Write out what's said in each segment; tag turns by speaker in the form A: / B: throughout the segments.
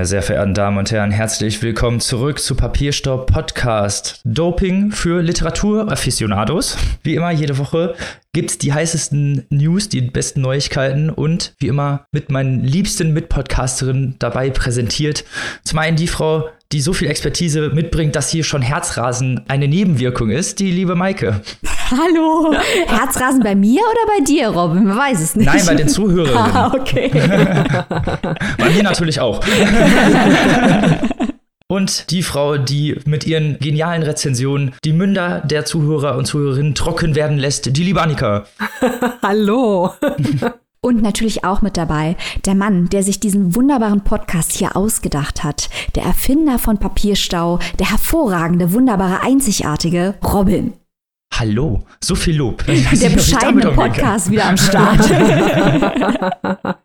A: Meine sehr verehrten Damen und Herren, herzlich willkommen zurück zu Papierstaub Podcast. Doping für Literatur-Afficionados. Wie immer, jede Woche gibt es die heißesten News, die besten Neuigkeiten und wie immer mit meinen liebsten Mitpodcasterinnen dabei präsentiert. Zum einen die Frau, die so viel Expertise mitbringt, dass hier schon Herzrasen eine Nebenwirkung ist, die liebe Maike.
B: Hallo. Herzrasen bei mir oder bei dir, Robin? Man weiß es nicht.
A: Nein, bei den Zuhörern.
B: Ah, okay.
A: bei mir natürlich auch. Und die Frau, die mit ihren genialen Rezensionen die Münder der Zuhörer und Zuhörerinnen trocken werden lässt, die liebe Annika.
C: Hallo.
B: Und natürlich auch mit dabei der Mann, der sich diesen wunderbaren Podcast hier ausgedacht hat. Der Erfinder von Papierstau, der hervorragende, wunderbare, einzigartige Robin.
A: Hallo, so viel Lob.
B: Der bescheidene Podcast wieder am Start.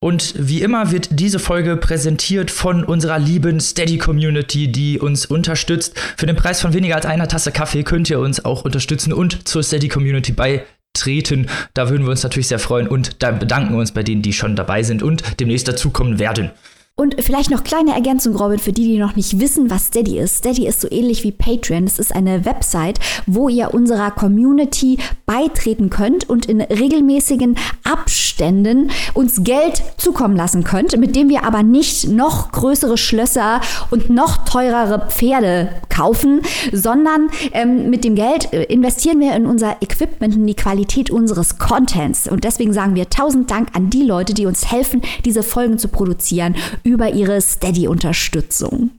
A: Und wie immer wird diese Folge präsentiert von unserer lieben Steady Community, die uns unterstützt. Für den Preis von weniger als einer Tasse Kaffee könnt ihr uns auch unterstützen und zur Steady Community beitreten. Da würden wir uns natürlich sehr freuen und da bedanken wir uns bei denen, die schon dabei sind und demnächst dazukommen werden.
B: Und vielleicht noch kleine Ergänzung, Robin, für die, die noch nicht wissen, was Steady ist. Steady ist so ähnlich wie Patreon. Es ist eine Website, wo ihr unserer Community beitreten könnt und in regelmäßigen Abständen uns Geld zukommen lassen könnt, mit dem wir aber nicht noch größere Schlösser und noch teurere Pferde kaufen, sondern ähm, mit dem Geld äh, investieren wir in unser Equipment, in die Qualität unseres Contents. Und deswegen sagen wir tausend Dank an die Leute, die uns helfen, diese Folgen zu produzieren über ihre Steady-Unterstützung.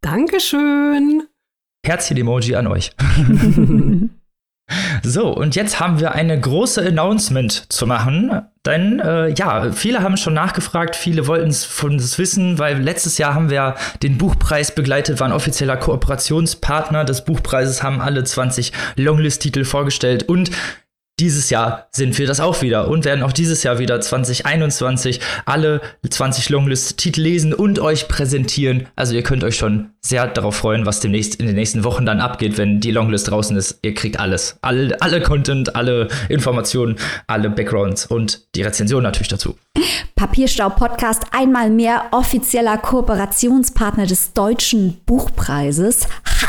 C: Dankeschön.
A: Herzchen-Emoji an euch. So, und jetzt haben wir eine große Announcement zu machen. Denn äh, ja, viele haben schon nachgefragt, viele wollten es von uns wissen, weil letztes Jahr haben wir den Buchpreis begleitet, waren offizieller Kooperationspartner des Buchpreises, haben alle 20 Longlist-Titel vorgestellt und dieses Jahr sind wir das auch wieder und werden auch dieses Jahr wieder 2021 alle 20 Longlist-Titel lesen und euch präsentieren. Also ihr könnt euch schon sehr darauf freuen, was demnächst in den nächsten Wochen dann abgeht, wenn die Longlist draußen ist. Ihr kriegt alles. Alle, alle Content, alle Informationen, alle Backgrounds und die Rezension natürlich dazu.
B: Papierstaub Podcast einmal mehr offizieller Kooperationspartner des Deutschen Buchpreises. Ha,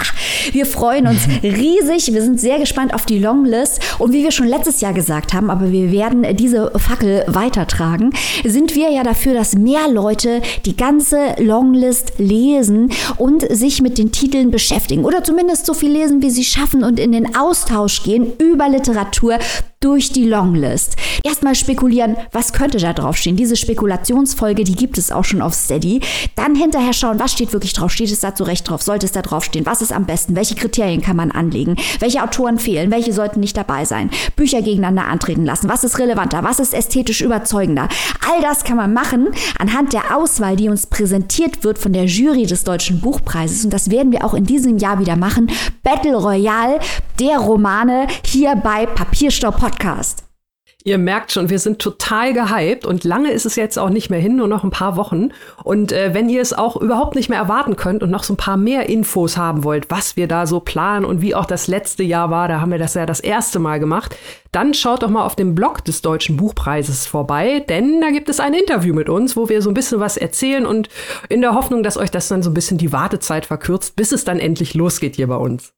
B: wir freuen uns riesig. Wir sind sehr gespannt auf die Longlist. Und wie wir schon letztes Jahr gesagt haben, aber wir werden diese Fackel weitertragen, sind wir ja dafür, dass mehr Leute die ganze Longlist lesen und sich mit den Titeln beschäftigen. Oder zumindest so viel lesen, wie sie schaffen und in den Austausch gehen über Literatur durch die Longlist. Erstmal spekulieren, was könnte da draufstehen. Diese Spekulationsfolge, die gibt es auch schon auf Steady. Dann hinterher schauen, was steht wirklich drauf? Steht es da zu Recht drauf? Sollte es da draufstehen? Was ist am besten? Welche Kriterien kann man anlegen? Welche Autoren fehlen? Welche sollten nicht dabei sein? Bücher gegeneinander antreten lassen. Was ist relevanter? Was ist ästhetisch überzeugender? All das kann man machen anhand der Auswahl, die uns präsentiert wird von der Jury des Deutschen Buchpreises. Und das werden wir auch in diesem Jahr wieder machen. Battle Royale der Romane hier bei Papierstau Podcast.
C: Ihr merkt schon, wir sind total gehypt und lange ist es jetzt auch nicht mehr hin, nur noch ein paar Wochen. Und äh, wenn ihr es auch überhaupt nicht mehr erwarten könnt und noch so ein paar mehr Infos haben wollt, was wir da so planen und wie auch das letzte Jahr war, da haben wir das ja das erste Mal gemacht, dann schaut doch mal auf dem Blog des Deutschen Buchpreises vorbei, denn da gibt es ein Interview mit uns, wo wir so ein bisschen was erzählen und in der Hoffnung, dass euch das dann so ein bisschen die Wartezeit verkürzt, bis es dann endlich losgeht hier bei uns.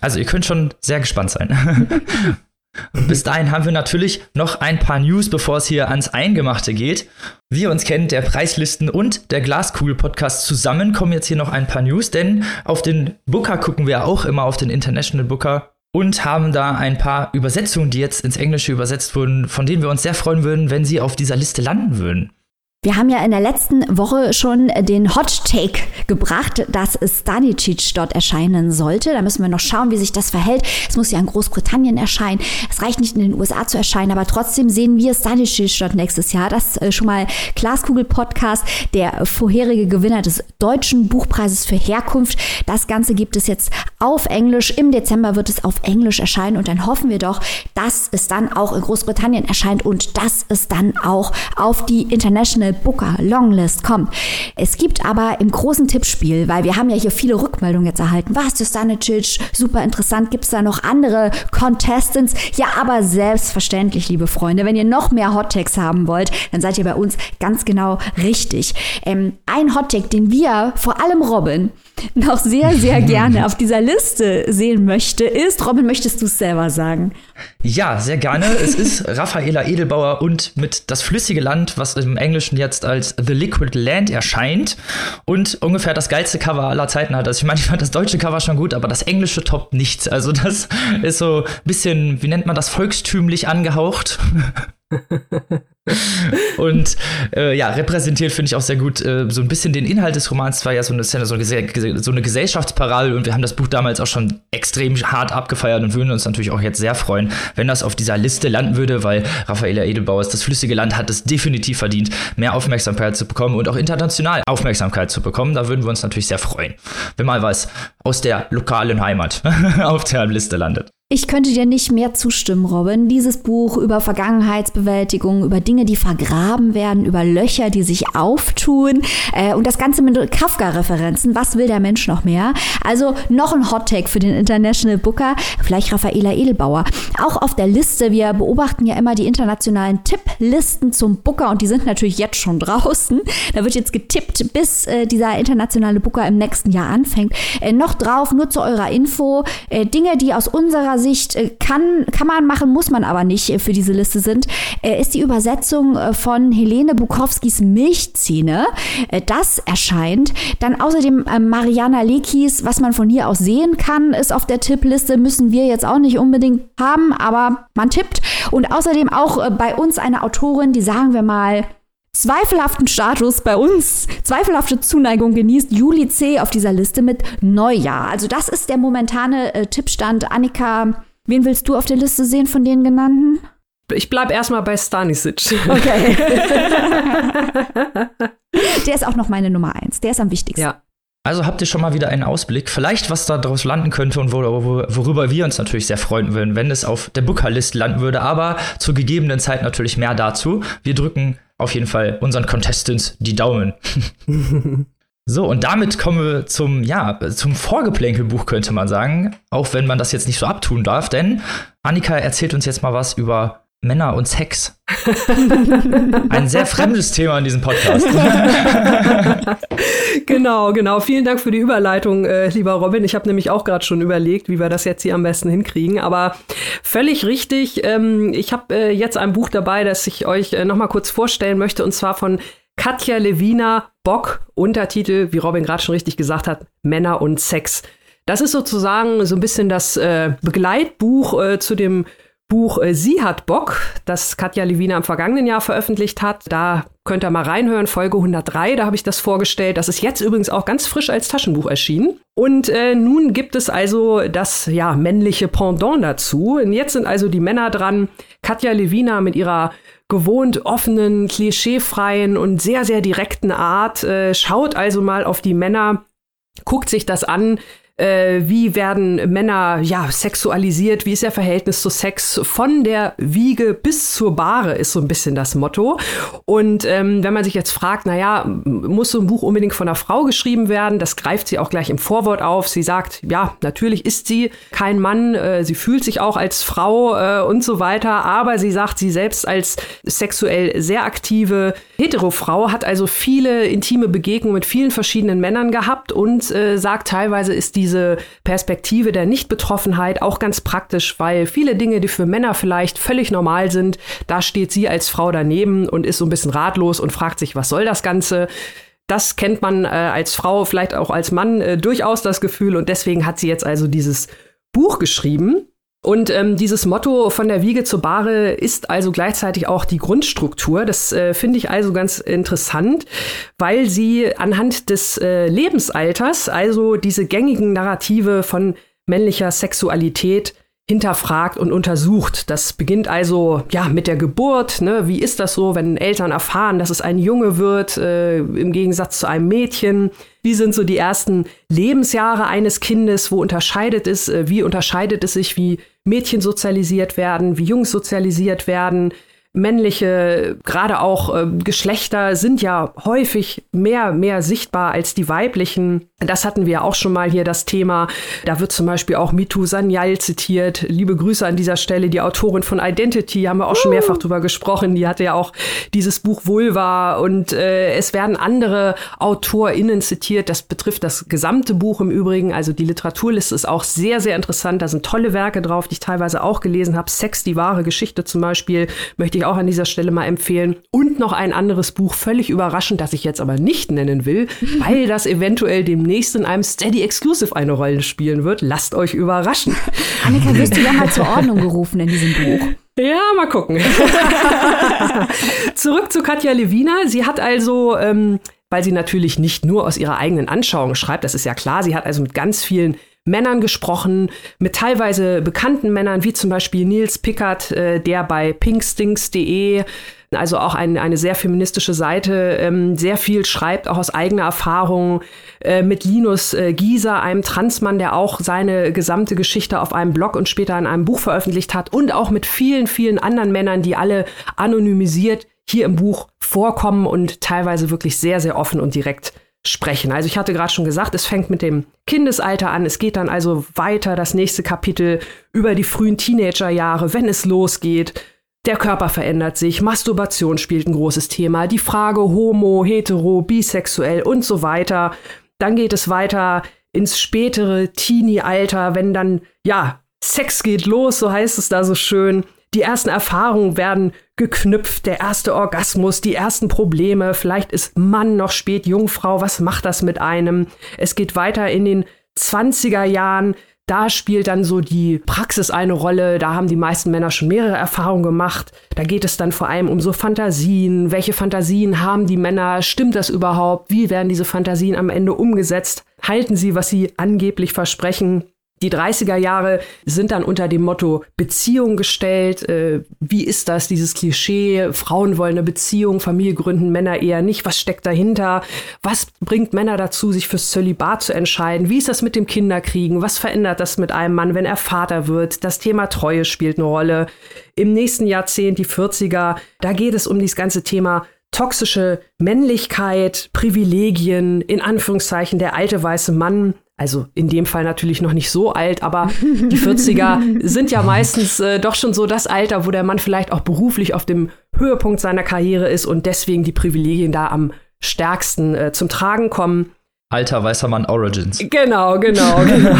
A: Also ihr könnt schon sehr gespannt sein. Und bis dahin haben wir natürlich noch ein paar News, bevor es hier ans Eingemachte geht. Wie ihr uns kennt, der Preislisten und der Glaskugel-Podcast zusammen kommen jetzt hier noch ein paar News, denn auf den Booker gucken wir auch immer auf den International Booker und haben da ein paar Übersetzungen, die jetzt ins Englische übersetzt wurden, von denen wir uns sehr freuen würden, wenn sie auf dieser Liste landen würden.
B: Wir haben ja in der letzten Woche schon den Hot Take gebracht, dass Stanicic dort erscheinen sollte. Da müssen wir noch schauen, wie sich das verhält. Es muss ja in Großbritannien erscheinen. Es reicht nicht in den USA zu erscheinen, aber trotzdem sehen wir Stanicic dort nächstes Jahr. Das äh, schon mal Glaskugel Podcast, der vorherige Gewinner des deutschen Buchpreises für Herkunft. Das Ganze gibt es jetzt auf Englisch. Im Dezember wird es auf Englisch erscheinen und dann hoffen wir doch, dass es dann auch in Großbritannien erscheint und dass es dann auch auf die International Booker Longlist kommt. Es gibt aber im großen Tippspiel, weil wir haben ja hier viele Rückmeldungen jetzt erhalten. Was, Justanicic, super interessant. Gibt es da noch andere Contestants? Ja, aber selbstverständlich, liebe Freunde, wenn ihr noch mehr Hottakes haben wollt, dann seid ihr bei uns ganz genau richtig. Ähm, ein Hottake, den wir, vor allem Robin, noch sehr, sehr gerne auf dieser Liste sehen möchte, ist, Robin, möchtest du es selber sagen?
A: Ja, sehr gerne. Es ist Raffaela Edelbauer und mit Das flüssige Land, was im Englischen jetzt als The Liquid Land erscheint und ungefähr das geilste Cover aller Zeiten hat. Also ich meine, ich fand das deutsche Cover schon gut, aber das englische toppt nichts. Also das ist so ein bisschen, wie nennt man das, volkstümlich angehaucht. und äh, ja, repräsentiert finde ich auch sehr gut äh, so ein bisschen den Inhalt des Romans. War ja so eine, so eine, so eine Gesellschaftsparade und wir haben das Buch damals auch schon extrem hart abgefeiert und würden uns natürlich auch jetzt sehr freuen, wenn das auf dieser Liste landen würde, weil Raffaella Edelbauer das flüssige Land hat es definitiv verdient, mehr Aufmerksamkeit zu bekommen und auch international Aufmerksamkeit zu bekommen. Da würden wir uns natürlich sehr freuen, wenn mal was aus der lokalen Heimat auf der Liste landet.
B: Ich könnte dir nicht mehr zustimmen, Robin. Dieses Buch über Vergangenheitsbewältigung, über Dinge, die vergraben werden, über Löcher, die sich auftun äh, und das Ganze mit Kafka-Referenzen. Was will der Mensch noch mehr? Also noch ein Hottag für den International Booker, vielleicht Raffaela Edelbauer. Auch auf der Liste, wir beobachten ja immer die internationalen Tipplisten zum Booker und die sind natürlich jetzt schon draußen. Da wird jetzt getippt, bis äh, dieser internationale Booker im nächsten Jahr anfängt. Äh, noch drauf, nur zu eurer Info, äh, Dinge, die aus unserer Sicht äh, kann, kann man machen, muss man aber nicht äh, für diese Liste sind, äh, ist die Übersetzung von Helene Bukowskis Milchzähne. Das erscheint. Dann außerdem Mariana Lekis, was man von hier aus sehen kann, ist auf der Tippliste, müssen wir jetzt auch nicht unbedingt haben, aber man tippt. Und außerdem auch bei uns eine Autorin, die sagen wir mal, zweifelhaften Status bei uns, zweifelhafte Zuneigung genießt Juli C. auf dieser Liste mit Neujahr. Also das ist der momentane äh, Tippstand. Annika, wen willst du auf der Liste sehen von den genannten?
C: Ich bleib erstmal bei Stanisic.
B: Okay. der ist auch noch meine Nummer eins. Der ist am wichtigsten.
A: Ja. Also habt ihr schon mal wieder einen Ausblick, vielleicht was da draus landen könnte und worüber wir uns natürlich sehr freuen würden, wenn es auf der Booker-List landen würde, aber zur gegebenen Zeit natürlich mehr dazu. Wir drücken auf jeden Fall unseren Contestants die Daumen. so, und damit kommen wir zum, ja, zum Vorgeplänkelbuch, könnte man sagen. Auch wenn man das jetzt nicht so abtun darf, denn Annika erzählt uns jetzt mal was über Männer und Sex. Ein sehr fremdes Thema in diesem Podcast.
C: genau, genau. Vielen Dank für die Überleitung, äh, lieber Robin. Ich habe nämlich auch gerade schon überlegt, wie wir das jetzt hier am besten hinkriegen. Aber völlig richtig. Ähm, ich habe äh, jetzt ein Buch dabei, das ich euch äh, noch mal kurz vorstellen möchte, und zwar von Katja Lewina Bock. Untertitel, wie Robin gerade schon richtig gesagt hat, Männer und Sex. Das ist sozusagen so ein bisschen das äh, Begleitbuch äh, zu dem Buch äh, Sie hat Bock, das Katja Lewina im vergangenen Jahr veröffentlicht hat. Da könnt ihr mal reinhören, Folge 103, da habe ich das vorgestellt. Das ist jetzt übrigens auch ganz frisch als Taschenbuch erschienen. Und äh, nun gibt es also das ja männliche Pendant dazu. Und jetzt sind also die Männer dran. Katja Lewina mit ihrer gewohnt offenen, klischeefreien und sehr, sehr direkten Art äh, schaut also mal auf die Männer, guckt sich das an, äh, wie werden Männer ja sexualisiert, wie ist ihr Verhältnis zu Sex von der Wiege bis zur Bahre ist so ein bisschen das Motto. Und ähm, wenn man sich jetzt fragt, naja, muss so ein Buch unbedingt von einer Frau geschrieben werden, das greift sie auch gleich im Vorwort auf. Sie sagt, ja, natürlich ist sie kein Mann, äh, sie fühlt sich auch als Frau äh, und so weiter, aber sie sagt, sie selbst als sexuell sehr aktive Heterofrau hat also viele intime Begegnungen mit vielen verschiedenen Männern gehabt und äh, sagt, teilweise ist die diese Perspektive der Nichtbetroffenheit auch ganz praktisch, weil viele Dinge, die für Männer vielleicht völlig normal sind, da steht sie als Frau daneben und ist so ein bisschen ratlos und fragt sich, was soll das Ganze? Das kennt man äh, als Frau, vielleicht auch als Mann äh, durchaus das Gefühl und deswegen hat sie jetzt also dieses Buch geschrieben. Und ähm, dieses Motto von der Wiege zur Bahre ist also gleichzeitig auch die Grundstruktur. Das äh, finde ich also ganz interessant, weil sie anhand des äh, Lebensalters, also diese gängigen Narrative von männlicher Sexualität, hinterfragt und untersucht. Das beginnt also ja mit der Geburt. Ne? Wie ist das so, wenn Eltern erfahren, dass es ein Junge wird äh, im Gegensatz zu einem Mädchen? Wie sind so die ersten Lebensjahre eines Kindes? Wo unterscheidet es? Äh, wie unterscheidet es sich, wie Mädchen sozialisiert werden, wie Jungs sozialisiert werden? Männliche, gerade auch äh, Geschlechter sind ja häufig mehr, mehr sichtbar als die weiblichen. Das hatten wir auch schon mal hier das Thema. Da wird zum Beispiel auch Mitu Sanyal zitiert. Liebe Grüße an dieser Stelle. Die Autorin von Identity haben wir auch schon mehrfach drüber gesprochen. Die hatte ja auch dieses Buch Vulva und äh, es werden andere AutorInnen zitiert. Das betrifft das gesamte Buch im Übrigen. Also die Literaturliste ist auch sehr, sehr interessant. Da sind tolle Werke drauf, die ich teilweise auch gelesen habe. Sex, die wahre Geschichte zum Beispiel, möchte ich auch an dieser Stelle mal empfehlen. Und noch ein anderes Buch, völlig überraschend, das ich jetzt aber nicht nennen will, weil das eventuell demnächst in einem Steady Exclusive eine Rolle spielen wird. Lasst euch überraschen.
B: Annika, wirst du ja mal zur Ordnung gerufen in diesem Buch?
C: Ja, mal gucken. Zurück zu Katja Levina. Sie hat also, ähm, weil sie natürlich nicht nur aus ihrer eigenen Anschauung schreibt, das ist ja klar, sie hat also mit ganz vielen Männern gesprochen, mit teilweise bekannten Männern, wie zum Beispiel Nils Pickard, äh, der bei pinkstinks.de, also auch ein, eine sehr feministische Seite, ähm, sehr viel schreibt, auch aus eigener Erfahrung, äh, mit Linus äh, Gieser, einem Transmann, der auch seine gesamte Geschichte auf einem Blog und später in einem Buch veröffentlicht hat und auch mit vielen, vielen anderen Männern, die alle anonymisiert hier im Buch vorkommen und teilweise wirklich sehr, sehr offen und direkt sprechen. Also ich hatte gerade schon gesagt, es fängt mit dem Kindesalter an, es geht dann also weiter, das nächste Kapitel über die frühen Teenagerjahre, wenn es losgeht. Der Körper verändert sich, Masturbation spielt ein großes Thema, die Frage homo, hetero, bisexuell und so weiter. Dann geht es weiter ins spätere Teenie-Alter, wenn dann, ja, Sex geht los, so heißt es da so schön. Die ersten Erfahrungen werden geknüpft, der erste Orgasmus, die ersten Probleme, vielleicht ist Mann noch spät Jungfrau, was macht das mit einem? Es geht weiter in den 20er Jahren, da spielt dann so die Praxis eine Rolle. Da haben die meisten Männer schon mehrere Erfahrungen gemacht. Da geht es dann vor allem um so Fantasien. Welche Fantasien haben die Männer? Stimmt das überhaupt? Wie werden diese Fantasien am Ende umgesetzt? Halten sie, was sie angeblich versprechen? Die 30er Jahre sind dann unter dem Motto Beziehung gestellt. Äh, wie ist das, dieses Klischee? Frauen wollen eine Beziehung, Familie gründen, Männer eher nicht. Was steckt dahinter? Was bringt Männer dazu, sich fürs Zölibat zu entscheiden? Wie ist das mit dem Kinderkriegen? Was verändert das mit einem Mann, wenn er Vater wird? Das Thema Treue spielt eine Rolle. Im nächsten Jahrzehnt, die 40er, da geht es um dieses ganze Thema toxische Männlichkeit, Privilegien, in Anführungszeichen der alte weiße Mann, also in dem Fall natürlich noch nicht so alt, aber die 40er sind ja meistens äh, doch schon so das Alter, wo der Mann vielleicht auch beruflich auf dem Höhepunkt seiner Karriere ist und deswegen die Privilegien da am stärksten äh, zum Tragen kommen.
A: Alter weißer Mann Origins.
C: Genau, genau, genau.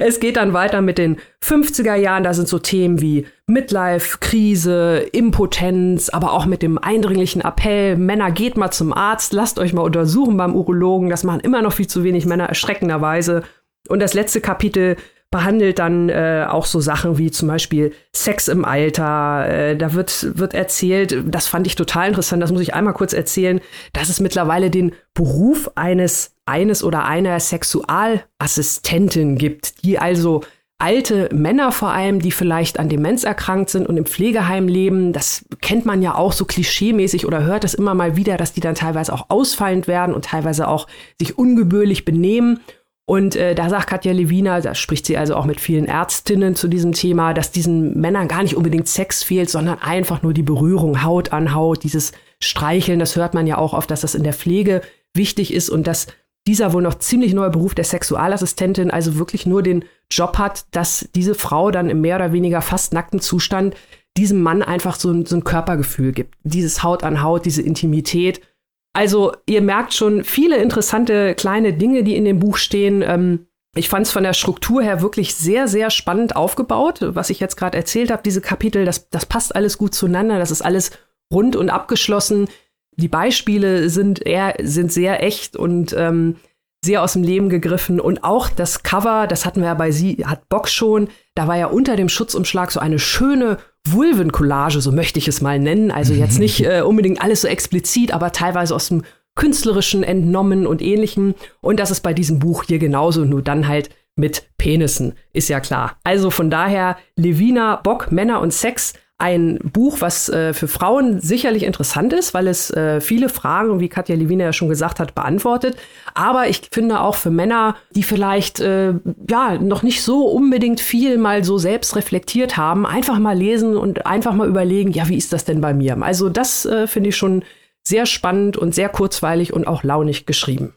C: Es geht dann weiter mit den 50er Jahren. Da sind so Themen wie Midlife, Krise, Impotenz, aber auch mit dem eindringlichen Appell, Männer geht mal zum Arzt, lasst euch mal untersuchen beim Urologen. Das machen immer noch viel zu wenig Männer, erschreckenderweise. Und das letzte Kapitel behandelt dann äh, auch so Sachen wie zum Beispiel Sex im Alter. Äh, da wird, wird erzählt, das fand ich total interessant, das muss ich einmal kurz erzählen, dass es mittlerweile den Beruf eines, eines oder einer Sexualassistentin gibt, die also alte Männer vor allem, die vielleicht an Demenz erkrankt sind und im Pflegeheim leben. Das kennt man ja auch so klischeemäßig oder hört es immer mal wieder, dass die dann teilweise auch ausfallend werden und teilweise auch sich ungebührlich benehmen. Und äh, da sagt Katja Levina, da spricht sie also auch mit vielen Ärztinnen zu diesem Thema, dass diesen Männern gar nicht unbedingt Sex fehlt, sondern einfach nur die Berührung Haut an Haut, dieses Streicheln. Das hört man ja auch oft, dass das in der Pflege wichtig ist und dass dieser wohl noch ziemlich neue Beruf der Sexualassistentin also wirklich nur den Job hat, dass diese Frau dann im mehr oder weniger fast nackten Zustand diesem Mann einfach so, so ein Körpergefühl gibt. Dieses Haut an Haut, diese Intimität also ihr merkt schon viele interessante kleine Dinge, die in dem Buch stehen. Ähm, ich fand es von der Struktur her wirklich sehr, sehr spannend aufgebaut, was ich jetzt gerade erzählt habe. Diese Kapitel, das, das passt alles gut zueinander, das ist alles rund und abgeschlossen. Die Beispiele sind eher, sind sehr echt und ähm, sehr aus dem Leben gegriffen. Und auch das Cover, das hatten wir ja bei sie, hat Bock schon. Da war ja unter dem Schutzumschlag so eine schöne Vulvencollage, so möchte ich es mal nennen. Also jetzt nicht äh, unbedingt alles so explizit, aber teilweise aus dem künstlerischen entnommen und ähnlichem. Und das ist bei diesem Buch hier genauso, nur dann halt mit Penissen, ist ja klar. Also von daher, Levina, Bock, Männer und Sex, ein Buch, was äh, für Frauen sicherlich interessant ist, weil es äh, viele Fragen, wie Katja Lewina ja schon gesagt hat, beantwortet. Aber ich finde auch für Männer, die vielleicht äh, ja noch nicht so unbedingt viel mal so selbst reflektiert haben, einfach mal lesen und einfach mal überlegen, ja, wie ist das denn bei mir? Also das äh, finde ich schon sehr spannend und sehr kurzweilig und auch launig geschrieben.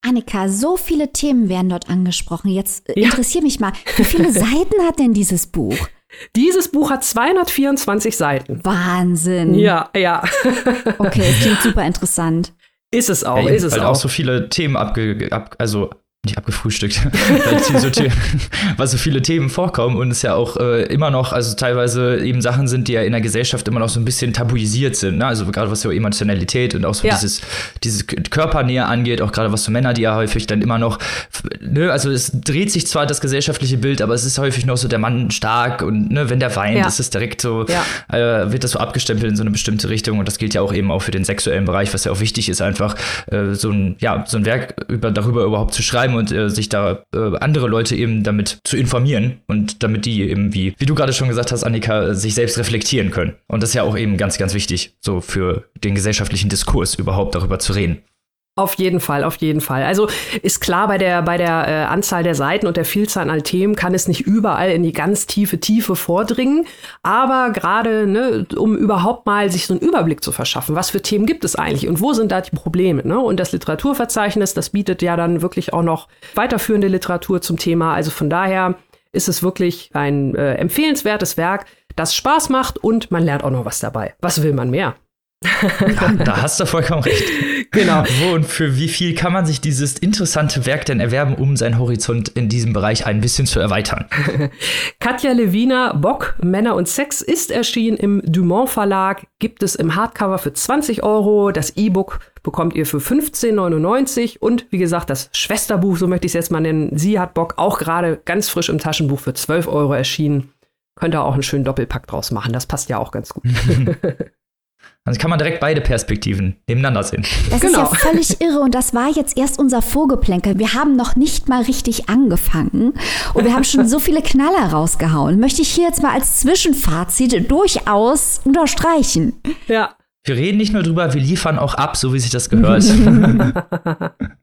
B: Annika, so viele Themen werden dort angesprochen. Jetzt ja. interessiert mich mal, wie viele Seiten hat denn dieses Buch?
C: Dieses Buch hat 224 Seiten.
B: Wahnsinn.
C: Ja, ja.
B: okay, klingt super interessant.
C: Ist es auch,
A: ja,
C: ist es
A: weil
C: auch.
A: auch so viele Themen abge, ab, also nicht abgefrühstückt, weil so weil so viele Themen vorkommen und es ja auch äh, immer noch, also teilweise eben Sachen sind, die ja in der Gesellschaft immer noch so ein bisschen tabuisiert sind, ne? also gerade was so Emotionalität und auch so ja. dieses, diese Körpernähe angeht, auch gerade was so Männer, die ja häufig dann immer noch, ne? also es dreht sich zwar das gesellschaftliche Bild, aber es ist häufig noch so der Mann stark und ne, wenn der weint, ja. ist es direkt so, ja. äh, wird das so abgestempelt in so eine bestimmte Richtung und das gilt ja auch eben auch für den sexuellen Bereich, was ja auch wichtig ist, einfach äh, so ein, ja, so ein Werk über, darüber überhaupt zu schreiben und äh, sich da äh, andere Leute eben damit zu informieren und damit die eben, wie, wie du gerade schon gesagt hast, Annika, sich selbst reflektieren können. Und das ist ja auch eben ganz, ganz wichtig, so für den gesellschaftlichen Diskurs überhaupt darüber zu reden.
C: Auf jeden Fall, auf jeden Fall. Also ist klar, bei der, bei der äh, Anzahl der Seiten und der Vielzahl an Themen kann es nicht überall in die ganz tiefe Tiefe vordringen. Aber gerade, ne, um überhaupt mal sich so einen Überblick zu verschaffen, was für Themen gibt es eigentlich und wo sind da die Probleme? Ne? Und das Literaturverzeichnis, das bietet ja dann wirklich auch noch weiterführende Literatur zum Thema. Also von daher ist es wirklich ein äh, empfehlenswertes Werk, das Spaß macht und man lernt auch noch was dabei. Was will man mehr?
A: Ja, da hast du vollkommen recht.
C: Genau.
A: Wo und für wie viel kann man sich dieses interessante Werk denn erwerben, um seinen Horizont in diesem Bereich ein bisschen zu erweitern?
C: Katja Lewina, Bock, Männer und Sex ist erschienen im Dumont Verlag, gibt es im Hardcover für 20 Euro, das E-Book bekommt ihr für 15,99 und wie gesagt, das Schwesterbuch, so möchte ich es jetzt mal nennen, sie hat Bock, auch gerade ganz frisch im Taschenbuch für 12 Euro erschienen. Könnt ihr auch einen schönen Doppelpack draus machen, das passt ja auch ganz gut.
A: Also kann man direkt beide Perspektiven nebeneinander sehen.
B: Das genau. ist ja völlig irre und das war jetzt erst unser Vorgeplänkel. Wir haben noch nicht mal richtig angefangen und wir haben schon so viele Knaller rausgehauen. Möchte ich hier jetzt mal als Zwischenfazit durchaus unterstreichen.
C: Ja.
A: Wir reden nicht nur drüber, wir liefern auch ab, so wie sich das gehört.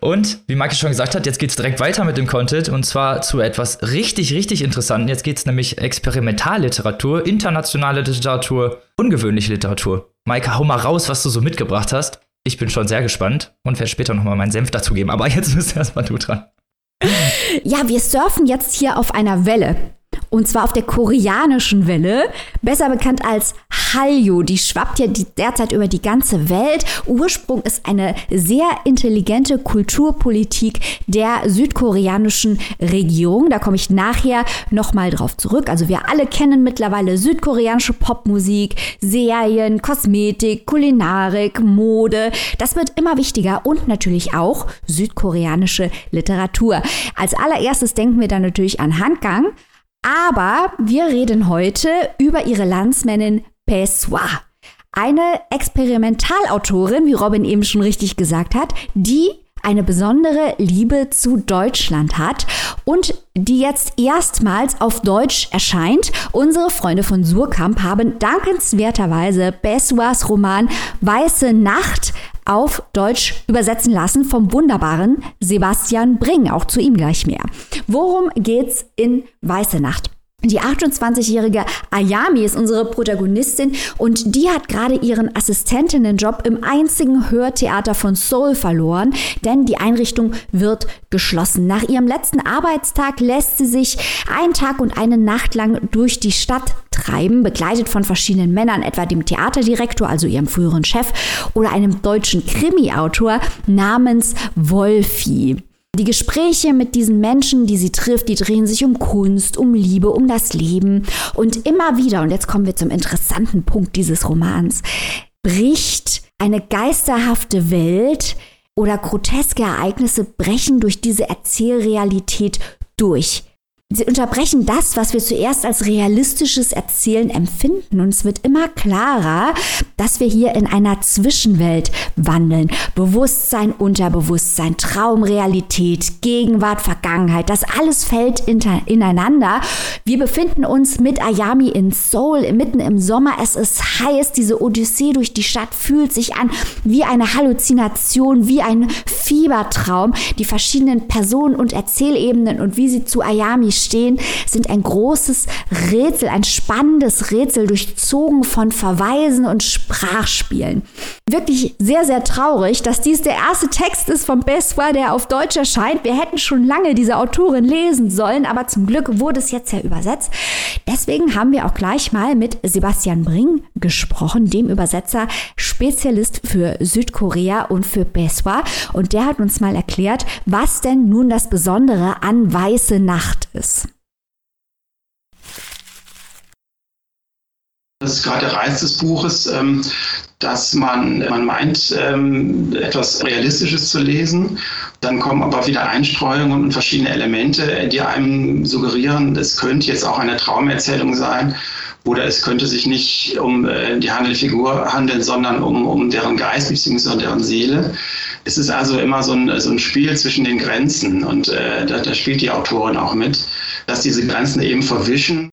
A: und wie Maki schon gesagt hat, jetzt geht es direkt weiter mit dem Content und zwar zu etwas richtig, richtig interessanten. Jetzt geht es nämlich Experimentalliteratur, internationale Literatur, ungewöhnliche Literatur. Maike, hau mal raus, was du so mitgebracht hast. Ich bin schon sehr gespannt und werde später nochmal meinen Senf dazugeben. Aber jetzt bist erstmal du dran.
B: Ja, wir surfen jetzt hier auf einer Welle. Und zwar auf der koreanischen Welle, besser bekannt als Hallyu. Die schwappt ja derzeit über die ganze Welt. Ursprung ist eine sehr intelligente Kulturpolitik der südkoreanischen Regierung. Da komme ich nachher nochmal drauf zurück. Also wir alle kennen mittlerweile südkoreanische Popmusik, Serien, Kosmetik, Kulinarik, Mode. Das wird immer wichtiger und natürlich auch südkoreanische Literatur. Als allererstes denken wir dann natürlich an Handgang. Aber wir reden heute über ihre Landsmännin Pessoa. Eine Experimentalautorin, wie Robin eben schon richtig gesagt hat, die eine besondere Liebe zu Deutschland hat und die jetzt erstmals auf Deutsch erscheint. Unsere Freunde von Surkamp haben dankenswerterweise Bessuas Roman Weiße Nacht auf Deutsch übersetzen lassen vom wunderbaren Sebastian Bring. Auch zu ihm gleich mehr. Worum geht's in Weiße Nacht? Die 28-jährige Ayami ist unsere Protagonistin und die hat gerade ihren Assistentinnenjob im einzigen Hörtheater von Seoul verloren, denn die Einrichtung wird geschlossen. Nach ihrem letzten Arbeitstag lässt sie sich einen Tag und eine Nacht lang durch die Stadt treiben, begleitet von verschiedenen Männern, etwa dem Theaterdirektor, also ihrem früheren Chef, oder einem deutschen Krimi-Autor namens Wolfi. Die Gespräche mit diesen Menschen, die sie trifft, die drehen sich um Kunst, um Liebe, um das Leben. Und immer wieder, und jetzt kommen wir zum interessanten Punkt dieses Romans, bricht eine geisterhafte Welt oder groteske Ereignisse brechen durch diese Erzählrealität durch. Sie unterbrechen das, was wir zuerst als realistisches Erzählen empfinden. Und es wird immer klarer, dass wir hier in einer Zwischenwelt wandeln. Bewusstsein, Unterbewusstsein, Traumrealität, Gegenwart, Vergangenheit. Das alles fällt ineinander. Wir befinden uns mit Ayami in Seoul mitten im Sommer. Es ist heiß. Diese Odyssee durch die Stadt fühlt sich an wie eine Halluzination, wie ein Fiebertraum. Die verschiedenen Personen und Erzählebenen und wie sie zu Ayami stehen, sind ein großes Rätsel, ein spannendes Rätsel, durchzogen von Verweisen und Sprachspielen. Wirklich sehr, sehr traurig, dass dies der erste Text ist von Beswa, der auf Deutsch erscheint. Wir hätten schon lange diese Autorin lesen sollen, aber zum Glück wurde es jetzt ja übersetzt. Deswegen haben wir auch gleich mal mit Sebastian Bring gesprochen, dem Übersetzer, Spezialist für Südkorea und für Beswa. Und der hat uns mal erklärt, was denn nun das Besondere an Weiße Nacht ist.
D: Das ist gerade der Reiz des Buches, ähm, dass man, man meint, ähm, etwas Realistisches zu lesen. Dann kommen aber wieder Einstreuungen und verschiedene Elemente, die einem suggerieren, es könnte jetzt auch eine Traumerzählung sein oder es könnte sich nicht um äh, die handelnde Figur handeln, sondern um, um deren Geist bzw. deren Seele. Es ist also immer so ein, so ein Spiel zwischen den Grenzen und äh, da, da spielt die Autorin auch mit, dass diese Grenzen eben verwischen.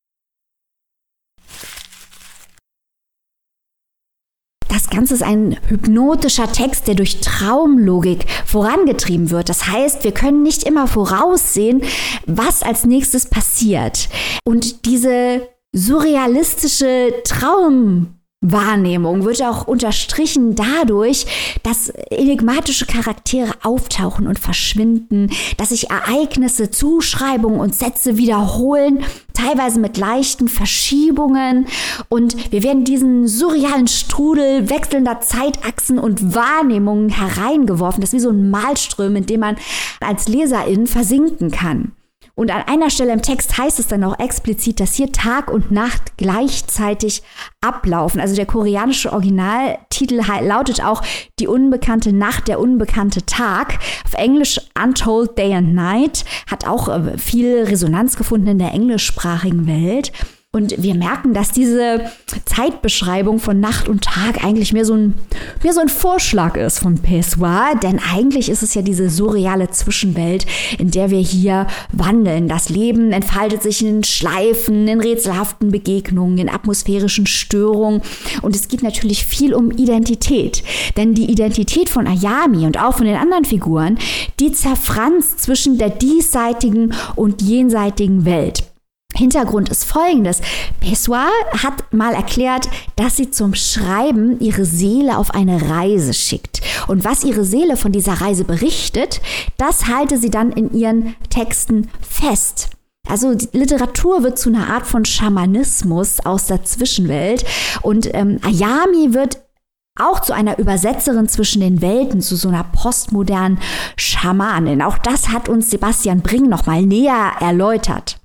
B: Das Ganze ist ein hypnotischer Text, der durch Traumlogik vorangetrieben wird. Das heißt, wir können nicht immer voraussehen, was als nächstes passiert. Und diese surrealistische Traum Wahrnehmung wird auch unterstrichen dadurch, dass enigmatische Charaktere auftauchen und verschwinden, dass sich Ereignisse, Zuschreibungen und Sätze wiederholen, teilweise mit leichten Verschiebungen und wir werden diesen surrealen Strudel wechselnder Zeitachsen und Wahrnehmungen hereingeworfen. Das ist wie so ein Malström, in dem man als Leserin versinken kann. Und an einer Stelle im Text heißt es dann auch explizit, dass hier Tag und Nacht gleichzeitig ablaufen. Also der koreanische Originaltitel lautet auch Die unbekannte Nacht, der unbekannte Tag. Auf Englisch Untold Day and Night hat auch äh, viel Resonanz gefunden in der englischsprachigen Welt. Und wir merken, dass diese Zeitbeschreibung von Nacht und Tag eigentlich mehr so ein, mehr so ein Vorschlag ist von Pessoa, denn eigentlich ist es ja diese surreale Zwischenwelt, in der wir hier wandeln. Das Leben entfaltet sich in Schleifen, in rätselhaften Begegnungen, in atmosphärischen Störungen und es geht natürlich viel um Identität, denn die Identität von Ayami und auch von den anderen Figuren, die zerfranst zwischen der diesseitigen und jenseitigen Welt. Hintergrund ist folgendes. Pessoa hat mal erklärt, dass sie zum Schreiben ihre Seele auf eine Reise schickt. Und was ihre Seele von dieser Reise berichtet, das halte sie dann in ihren Texten fest. Also Literatur wird zu einer Art von Schamanismus aus der Zwischenwelt und ähm, Ayami wird auch zu einer Übersetzerin zwischen den Welten, zu so einer postmodernen Schamanin. Auch das hat uns Sebastian Bring nochmal näher erläutert.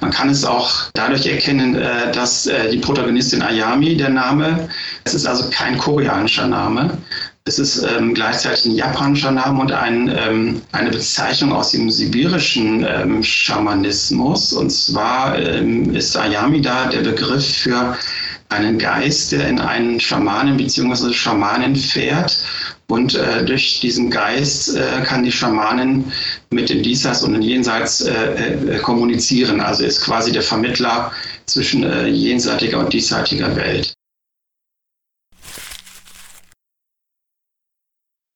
D: Man kann es auch dadurch erkennen, äh, dass äh, die Protagonistin Ayami, der Name, es ist also kein koreanischer Name. Es ist ähm, gleichzeitig ein japanischer Name und ein, ähm, eine Bezeichnung aus dem sibirischen ähm, Schamanismus. Und zwar ähm, ist Ayami da der Begriff für einen Geist, der in einen Schamanen bzw. Schamanen fährt. Und äh, durch diesen Geist äh, kann die Schamanin mit dem Diesseits und dem Jenseits äh, äh, kommunizieren. Also ist quasi der Vermittler zwischen äh, jenseitiger und diesseitiger Welt.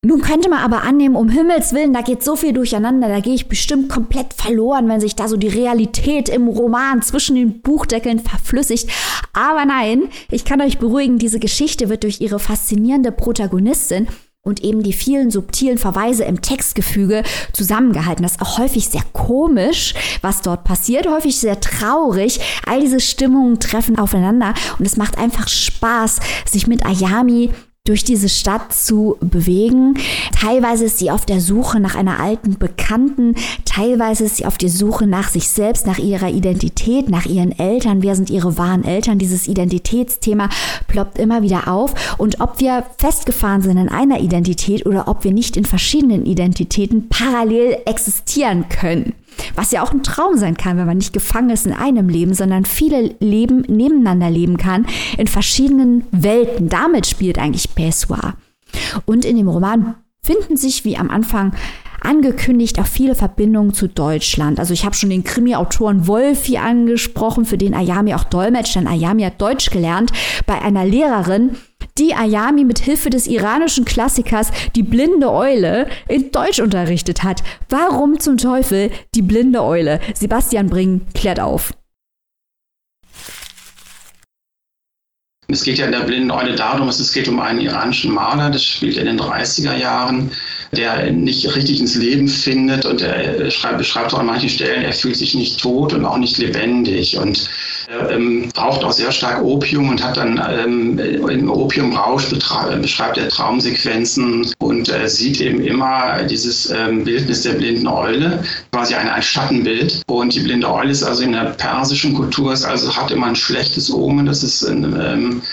B: Nun könnte man aber annehmen, um Himmels Willen, da geht so viel durcheinander, da gehe ich bestimmt komplett verloren, wenn sich da so die Realität im Roman zwischen den Buchdeckeln verflüssigt. Aber nein, ich kann euch beruhigen, diese Geschichte wird durch ihre faszinierende Protagonistin und eben die vielen subtilen Verweise im Textgefüge zusammengehalten. Das ist auch häufig sehr komisch, was dort passiert, häufig sehr traurig. All diese Stimmungen treffen aufeinander und es macht einfach Spaß, sich mit Ayami durch diese Stadt zu bewegen. Teilweise ist sie auf der Suche nach einer alten Bekannten, teilweise ist sie auf der Suche nach sich selbst, nach ihrer Identität, nach ihren Eltern. Wer sind ihre wahren Eltern? Dieses Identitätsthema ploppt immer wieder auf. Und ob wir festgefahren sind in einer Identität oder ob wir nicht in verschiedenen Identitäten parallel existieren können. Was ja auch ein Traum sein kann, wenn man nicht gefangen ist in einem Leben, sondern viele Leben nebeneinander leben kann, in verschiedenen Welten. Damit spielt eigentlich Pessoa. Und in dem Roman finden sich, wie am Anfang angekündigt, auch viele Verbindungen zu Deutschland. Also ich habe schon den Krimi-Autoren Wolfi angesprochen, für den Ayami auch dolmetscht, denn Ayami hat Deutsch gelernt bei einer Lehrerin, die Ayami mit Hilfe des iranischen Klassikers Die blinde Eule in Deutsch unterrichtet hat. Warum zum Teufel die blinde Eule? Sebastian Bring klärt auf.
D: Es geht ja in der blinden Eule darum, es geht um einen iranischen Maler, das spielt in den 30er Jahren, der nicht richtig ins Leben findet und er schreibt, beschreibt auch an manchen Stellen, er fühlt sich nicht tot und auch nicht lebendig und ähm, braucht auch sehr stark Opium und hat dann ähm, im Opiumrausch beschreibt er Traumsequenzen und äh, sieht eben immer dieses ähm, Bildnis der blinden Eule, quasi ein, ein Schattenbild. Und die blinde Eule ist also in der persischen Kultur, ist also hat immer ein schlechtes Omen, das ist ähm, äh,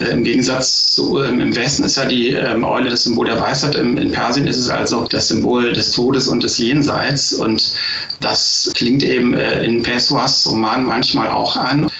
D: Im Gegensatz zu, ähm, im Westen ist ja die ähm, Eule das Symbol der Weisheit. In Persien ist es also das Symbol des Todes und des Jenseits. Und das klingt eben äh, in Pessoas Roman manchmal auch an.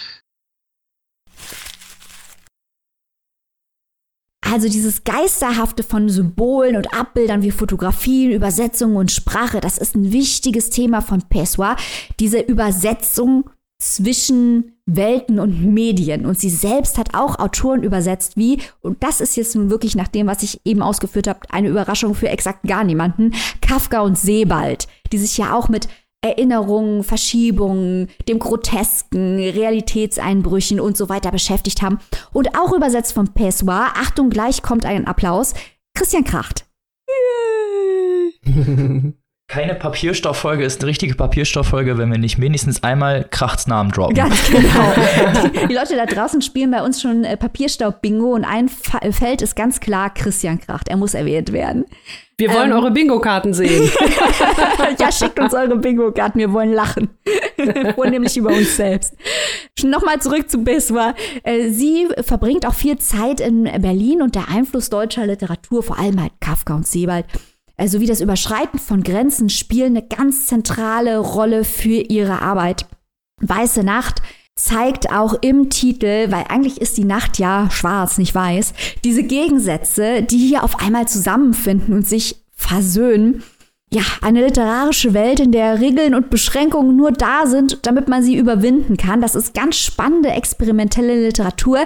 B: Also dieses Geisterhafte von Symbolen und Abbildern wie Fotografien, Übersetzungen und Sprache, das ist ein wichtiges Thema von Pessoa. Diese Übersetzung zwischen Welten und Medien. Und sie selbst hat auch Autoren übersetzt wie, und das ist jetzt nun wirklich nach dem, was ich eben ausgeführt habe, eine Überraschung für exakt gar niemanden, Kafka und Sebald, die sich ja auch mit Erinnerungen, Verschiebungen, dem Grotesken, Realitätseinbrüchen und so weiter beschäftigt haben. Und auch übersetzt von Pessoa, Achtung, gleich kommt ein Applaus, Christian Kracht.
A: Keine Papierstofffolge ist eine richtige Papierstofffolge, wenn wir nicht wenigstens einmal Krachts Namen droppen.
B: Ganz genau. Die, die Leute da draußen spielen bei uns schon äh, Papierstaub-Bingo und ein Fa Feld ist ganz klar Christian Kracht. Er muss erwähnt werden.
C: Wir wollen ähm, eure Bingo-Karten sehen.
B: ja, schickt uns eure Bingo-Karten, wir wollen lachen. Vornehmlich über uns selbst. Nochmal zurück zu Biswa. Äh, sie verbringt auch viel Zeit in Berlin und der Einfluss deutscher Literatur, vor allem halt Kafka und Sebald, also wie das Überschreiten von Grenzen spielen eine ganz zentrale Rolle für ihre Arbeit. Weiße Nacht zeigt auch im Titel, weil eigentlich ist die Nacht ja schwarz, nicht weiß, diese Gegensätze, die hier auf einmal zusammenfinden und sich versöhnen. Ja, eine literarische Welt, in der Regeln und Beschränkungen nur da sind, damit man sie überwinden kann. Das ist ganz spannende experimentelle Literatur,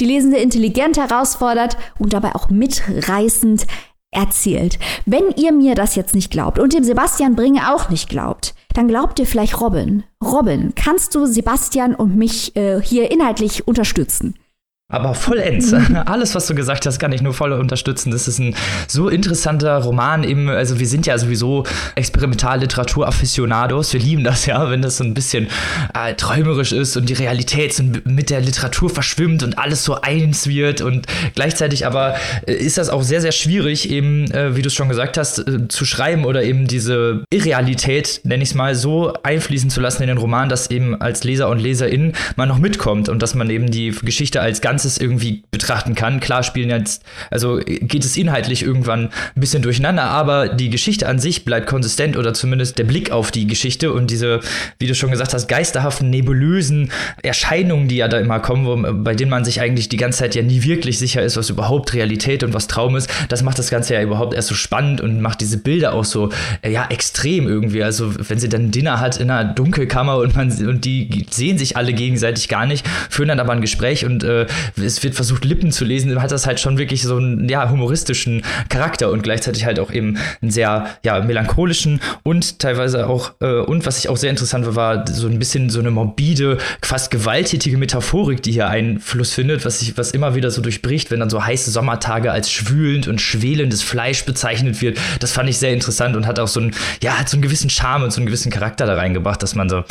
B: die Lesende intelligent herausfordert und dabei auch mitreißend erzählt. Wenn ihr mir das jetzt nicht glaubt und dem Sebastian Bringe auch nicht glaubt, dann glaubt ihr vielleicht Robin. Robin, kannst du Sebastian und mich äh, hier inhaltlich unterstützen?
A: Aber vollends. Alles, was du gesagt hast, kann ich nur voll unterstützen. Das ist ein so interessanter Roman. Eben, also wir sind ja sowieso Experimentalliteratur-Afficionados. Wir lieben das ja, wenn das so ein bisschen äh, träumerisch ist und die Realität so mit der Literatur verschwimmt und alles so eins wird. Und gleichzeitig aber äh, ist das auch sehr, sehr schwierig, eben, äh, wie du es schon gesagt hast, äh, zu schreiben oder eben diese Irrealität, nenne ich es mal, so einfließen zu lassen in den Roman, dass eben als Leser und Leserin man noch mitkommt und dass man eben die Geschichte als ganz Ganzes irgendwie betrachten kann. Klar spielen jetzt, also geht es inhaltlich irgendwann ein bisschen durcheinander, aber die Geschichte an sich bleibt konsistent oder zumindest der Blick auf die Geschichte und diese, wie du schon gesagt hast, geisterhaften, nebulösen Erscheinungen, die ja da immer kommen, wo, bei denen man sich eigentlich die ganze Zeit ja nie wirklich sicher ist, was überhaupt Realität und was Traum ist. Das macht das Ganze ja überhaupt erst so spannend und macht diese Bilder auch so, ja, extrem irgendwie. Also, wenn sie dann Dinner hat in einer Dunkelkammer und man und die sehen sich alle gegenseitig gar nicht, führen dann aber ein Gespräch und äh, es wird versucht, Lippen zu lesen, hat das halt schon wirklich so einen ja, humoristischen Charakter und gleichzeitig halt auch eben einen sehr ja, melancholischen und teilweise auch, äh, und was ich auch sehr interessant war, war so ein bisschen so eine morbide, fast gewalttätige Metaphorik, die hier Einfluss findet, was sich, was immer wieder so durchbricht, wenn dann so heiße Sommertage als schwül glühend und schwelendes Fleisch bezeichnet wird. Das fand ich sehr interessant und hat auch so einen, ja, hat so einen gewissen Charme und so einen gewissen Charakter da reingebracht, dass man so